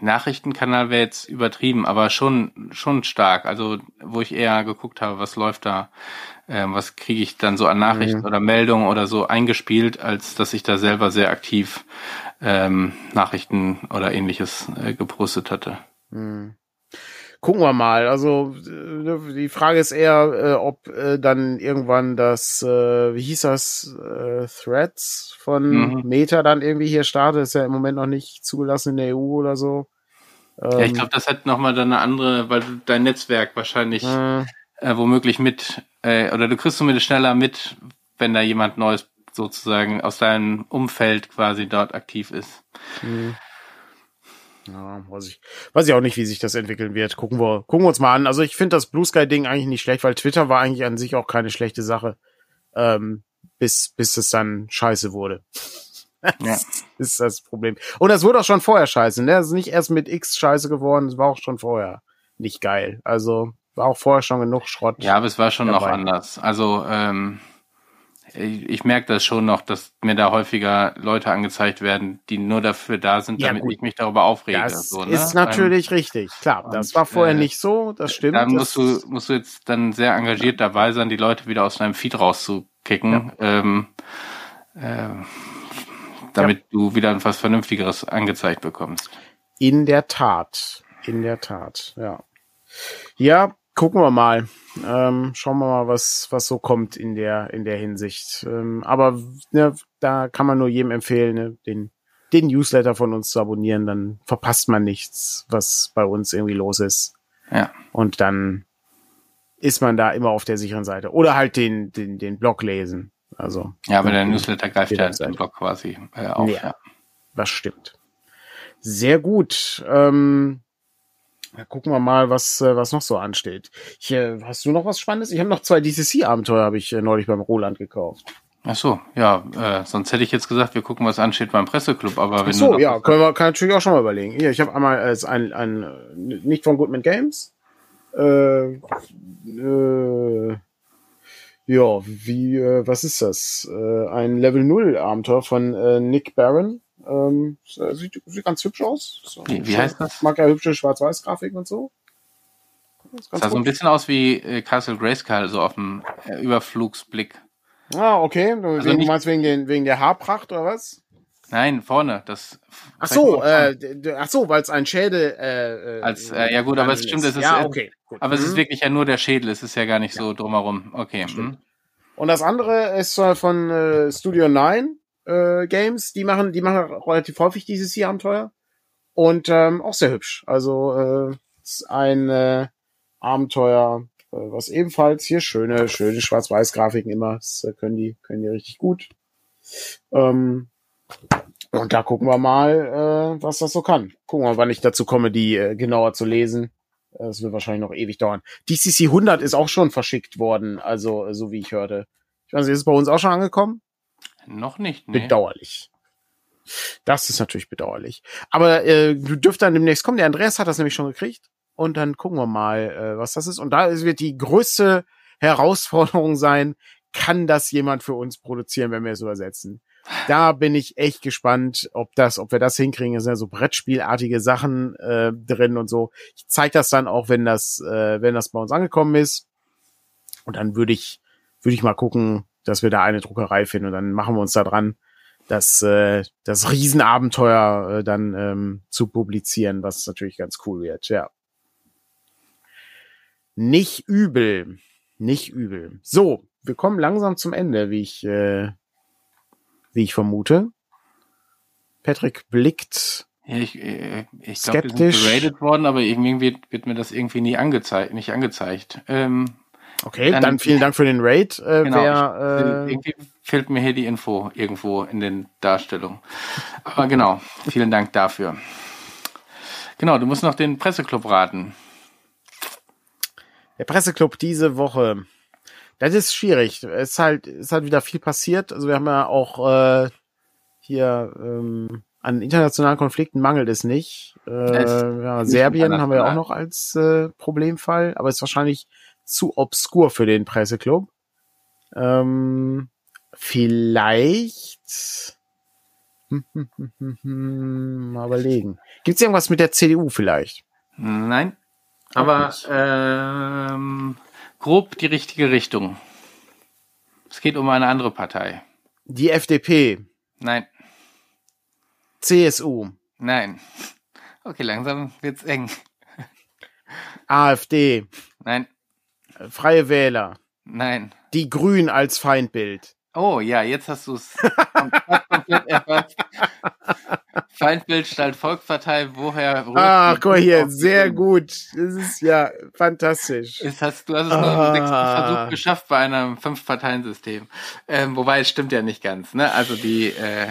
Nachrichtenkanal wäre jetzt übertrieben, aber schon schon stark. Also wo ich eher geguckt habe, was läuft da äh, was kriege ich dann so an Nachrichten mhm. oder Meldungen oder so eingespielt, als dass ich da selber sehr aktiv ähm, Nachrichten oder ähnliches äh, gepostet hatte. Mhm. Gucken wir mal. Also äh, die Frage ist eher, äh, ob äh, dann irgendwann das, äh, wie hieß das, äh, Threads von mhm. Meta dann irgendwie hier startet. Ist ja im Moment noch nicht zugelassen in der EU oder so. Ähm, ja, ich ähm, glaube, das hat nochmal dann eine andere, weil du dein Netzwerk wahrscheinlich äh, äh, womöglich mit, äh, oder du kriegst zumindest schneller mit, wenn da jemand Neues sozusagen aus deinem Umfeld quasi dort aktiv ist. Mhm. Ja, weiß ich, weiß ich auch nicht, wie sich das entwickeln wird. Gucken wir, gucken wir uns mal an. Also ich finde das Blue Sky Ding eigentlich nicht schlecht, weil Twitter war eigentlich an sich auch keine schlechte Sache, ähm, bis bis es dann scheiße wurde. ja. ist das Problem. Und das wurde auch schon vorher scheiße. Ne? Das ist nicht erst mit X scheiße geworden, es war auch schon vorher nicht geil. Also war auch vorher schon genug Schrott. Ja, aber es war schon dabei. noch anders. Also, ähm, ich, ich merke das schon noch, dass mir da häufiger Leute angezeigt werden, die nur dafür da sind, Ja, damit gut. ich mich darüber aufrege. Das so, ne? ist natürlich richtig, klar. Das und, war vorher äh, nicht so, das stimmt. Da das musst du, musst du jetzt dann sehr engagiert dabei sein, die Leute wieder aus deinem Feed rauszukicken, ähm, äh, damit du wieder was Vernünftigeres angezeigt bekommst. In der Tat. In der Tat, ja. Ja, gucken wir mal. Ähm, schauen wir mal, was, was so kommt in der, in der Hinsicht. Ähm, aber ne, da kann man nur jedem empfehlen, ne, den, den Newsletter von uns zu abonnieren. Dann verpasst man nichts, was bei uns irgendwie los ist. Ja. Und dann ist man da immer auf der sicheren Seite. Oder halt den, den, den Blog lesen. Also, Ja, aber der Newsletter greift ja den Blog quasi äh, auf. Ja. Ja. Das stimmt. Sehr gut. Ähm, ja, gucken wir mal, was, äh, was noch so ansteht. Ich, äh, hast du noch was Spannendes? Ich habe noch zwei DCC-Abenteuer, habe ich äh, neulich beim Roland gekauft. Ach so, ja, äh, sonst hätte ich jetzt gesagt, wir gucken, was ansteht beim Presseclub, aber wenn Ach so, ja, können wir kann natürlich auch schon mal überlegen. Hier, ich habe einmal als ein, ein nicht von Goodman Games. Äh, äh, ja, wie, äh, was ist das? Äh, ein Level 0 Abenteuer von äh, Nick Barron. Ähm, äh, sieht, sieht ganz hübsch aus. So, Wie- wie heißt das? Ich mag ja hübsche Schwarz-Weiß-Grafiken und so. Das sah so ein bisschen aus wie äh, Castle Grayskull, so auf dem äh, Überflugsblick. Ah, okay. Du, Also wegen, meinst wegen, den, wegen der Haarpracht oder was? Nein, vorne, das. Ach so, äh, ach so, weil es ein Schädel. Äh, äh, Als, äh, ja gut, aber es stimmt, es ist- ja okay. Gut. Aber es ist Mhm. wirklich ja nur der Schädel, es ist ja gar nicht so drumherum. Okay. Stimmt. hm. Und das andere ist von äh, Studio 9 äh, Games. Die machen, die machen relativ häufig dieses hier Abenteuer und ähm, auch sehr hübsch. Also äh, ist ein äh, Abenteuer, äh, was ebenfalls hier schöne, schöne Schwarz-Weiß-Grafiken immer. Das äh, können die, können die richtig gut. Ähm, und da gucken wir mal, äh, was das so kann. Gucken wir mal, wann ich dazu komme, die äh, genauer zu lesen. Das wird wahrscheinlich noch ewig dauern. DCC 100 ist auch schon verschickt worden, also äh, so wie ich hörte. Ich weiß nicht, ist es bei uns auch schon angekommen? Noch nicht, nee. Bedauerlich. Das ist natürlich bedauerlich. Aber äh, du dürft dann demnächst kommen. Der Andreas hat das nämlich schon gekriegt. Und dann gucken wir mal, äh, was das ist. Und da wird die größte Herausforderung sein, kann das jemand für uns produzieren, wenn wir es übersetzen? Da bin ich echt gespannt, ob das, ob wir das hinkriegen. Es sind ja so Brettspielartige Sachen äh, drin und so. Ich zeige das dann auch, wenn das, äh, wenn das bei uns angekommen ist. Und dann würde ich, würde ich mal gucken, dass wir da eine Druckerei finden und dann machen wir uns da dran, das, äh, das Riesenabenteuer äh, dann ähm, zu publizieren, was natürlich ganz cool wird, ja. Nicht übel. Nicht übel. So, wir kommen langsam zum Ende, wie ich, äh, wie ich vermute. Patrick blickt. Ja, ich äh, ich glaube, wir sind geradet worden, aber irgendwie wird, wird mir das irgendwie nie angezeigt, nicht angezeigt. Ähm, Okay, Dann- dann, vielen Dank für den Raid. Äh, genau, wer, ich, äh, irgendwie fehlt mir hier die Info irgendwo in den Darstellungen. Aber genau, vielen Dank dafür. Genau, du musst noch den Presseclub raten. Der Presseclub diese Woche. Das ist schwierig. Es ist halt, es ist halt wieder viel passiert. Also wir haben ja auch äh, hier ähm, an internationalen Konflikten mangelt es nicht. Äh, Es- ja, Serbien haben wir ja auch noch als äh, Problemfall, aber ist wahrscheinlich zu obskur für den Presseclub. Ähm, vielleicht hm, hm, hm, mal überlegen. Gibt es irgendwas mit der CDU vielleicht? Nein, aber ähm, grob die richtige Richtung. Es geht um eine andere Partei. Die FDP, Nein, CSU, nein. Okay, langsam wird's eng. AfD, Nein, Freie Wähler, nein. die Grünen als Feindbild. Oh ja, jetzt hast du es komplett erfasst. Feindbild statt Volkspartei, woher Ach, guck mal hier, sehr gut. Das ist ja fantastisch. Es hast, du hast es nur Ah. im sechsten Versuch geschafft bei einem Fünf-Parteien-System. Ähm, wobei es stimmt ja nicht ganz, ne? Also die, äh,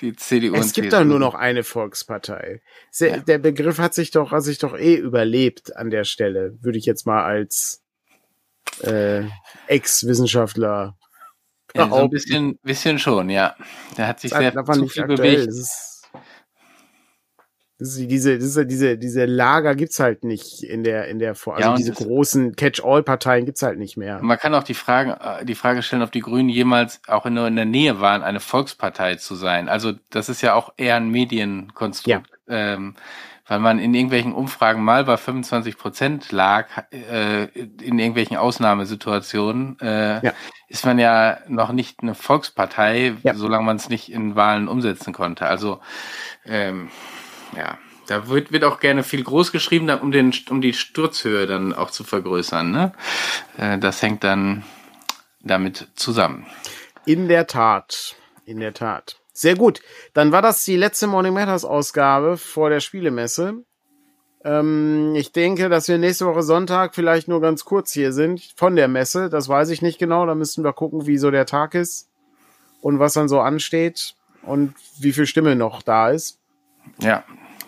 die CDU Es gibt doch nur noch eine Volkspartei. Se- Ja. Der Begriff hat sich doch, hat sich doch eh überlebt an der Stelle, würde ich jetzt mal als äh, Ex-Wissenschaftler Ja, so ein bisschen, bisschen schon, ja. Da hat sich ist sehr zu nicht viel bewegt. Es ist, diese, diese, diese, diese Lager gibt's halt nicht in der, in der, also ja, diese großen Catch-all-Parteien gibt's halt nicht mehr. Man kann auch die Frage, äh, die Frage stellen, ob die Grünen jemals auch in, in der Nähe waren, eine Volkspartei zu sein. Also das ist ja auch eher ein Medienkonstrukt. Ja. Ähm, weil man in irgendwelchen Umfragen mal bei 25 Prozent lag, äh, in irgendwelchen Ausnahmesituationen, äh, ja. ist man ja noch nicht eine Volkspartei, ja. solange man es nicht in Wahlen umsetzen konnte. Also ähm, ja, da wird, wird auch gerne viel groß geschrieben, um, den, um die Sturzhöhe dann auch zu vergrößern. Ne? Äh, das hängt dann damit zusammen. In der Tat, in der Tat. Sehr gut. Dann war das die letzte Morning Matters Ausgabe vor der Spielemesse. Ähm, ich denke, dass wir nächste Woche Sonntag vielleicht nur ganz kurz hier sind von der Messe. Das weiß ich nicht genau. Da müssen wir gucken, wie so der Tag ist und was dann so ansteht und wie viel Stimme noch da ist. Ja,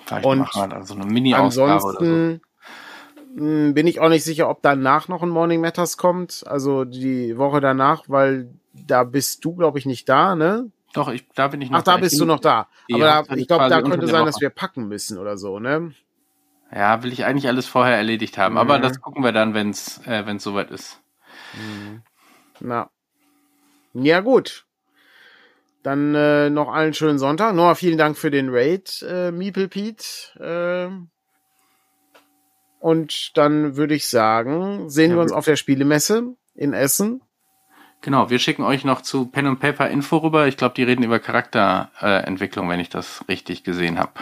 vielleicht und machen wir so eine Mini-Ausgabe ansonsten so. Hm, bin ich auch nicht sicher, ob danach noch ein Morning Matters kommt, also die Woche danach, weil da bist du, glaube ich, nicht da, ne? Doch, ich, da bin ich noch Ach, da, da. bist du noch da. Aber da, ich glaube, da könnte sein, dass wir packen müssen oder so, ne? Ja, will ich eigentlich alles vorher erledigt haben. Mhm. Aber das gucken wir dann, wenn es äh, wenn's soweit ist. Mhm. Na. Ja, gut. Dann äh, noch allen schönen Sonntag. Nochmal vielen Dank für den Raid, äh, Meeple Pete. Äh, und dann würde ich sagen, sehen ja, wir uns auf der Spielemesse in Essen. Genau, wir schicken euch noch zu Pen and Paper Info rüber. Ich glaube, die reden über Charakterentwicklung, äh, wenn ich das richtig gesehen habe.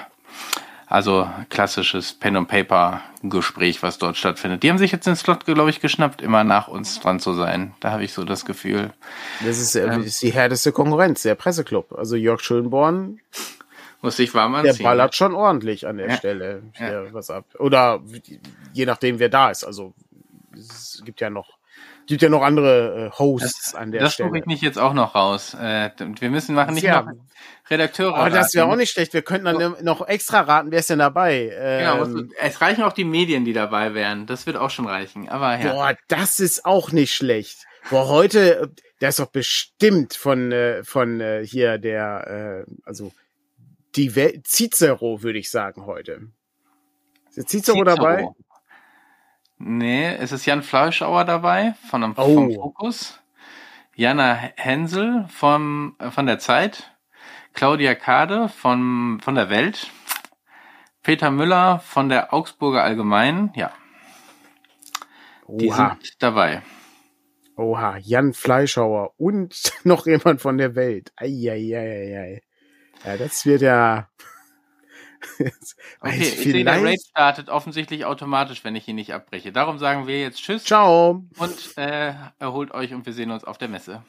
Also klassisches Pen and Paper Gespräch, was dort stattfindet. Die haben sich jetzt den Slot, glaube ich, geschnappt, immer nach uns dran zu sein. Da habe ich so das Gefühl. Das ist, äh, ähm, ist die härteste Konkurrenz, der Presseclub. Also Jörg Schönborn. Muss ich warm anziehen. Der ballert schon ordentlich an der ja. Stelle ja. was ab. Oder je nachdem, wer da ist. Also es gibt ja noch gibt ja noch andere äh, Hosts das, an der das Stelle. Das suche ich nicht jetzt auch noch raus. Äh, wir müssen machen nicht ja. noch Redakteure. Aber das wäre auch nicht schlecht. Wir könnten dann so. noch extra raten, wer ist denn dabei. Genau, ähm, es reichen auch die Medien, die dabei wären. Das wird auch schon reichen. Aber ja. Boah, das ist auch nicht schlecht. Boah, heute, der ist doch bestimmt von äh, von äh, hier der, äh, also die Welt, Cicero würde ich sagen heute. Ist der Cicero, Cicero. dabei? Nee, es ist Jan Fleischauer dabei von, dem, oh. vom Fokus. Jana Hensel vom, äh, von der Zeit. Claudia Kade von, von der Welt. Peter Müller von der Augsburger Allgemeinen. Ja. Die Oha. sind dabei. Oha, Jan Fleischhauer und noch jemand von der Welt. Eieieiei. Ja, das wird ja. okay, ich sehe, der Raid startet offensichtlich automatisch, wenn ich ihn nicht abbreche. Darum sagen wir jetzt Tschüss. Ciao. Und äh, erholt euch und wir sehen uns auf der Messe.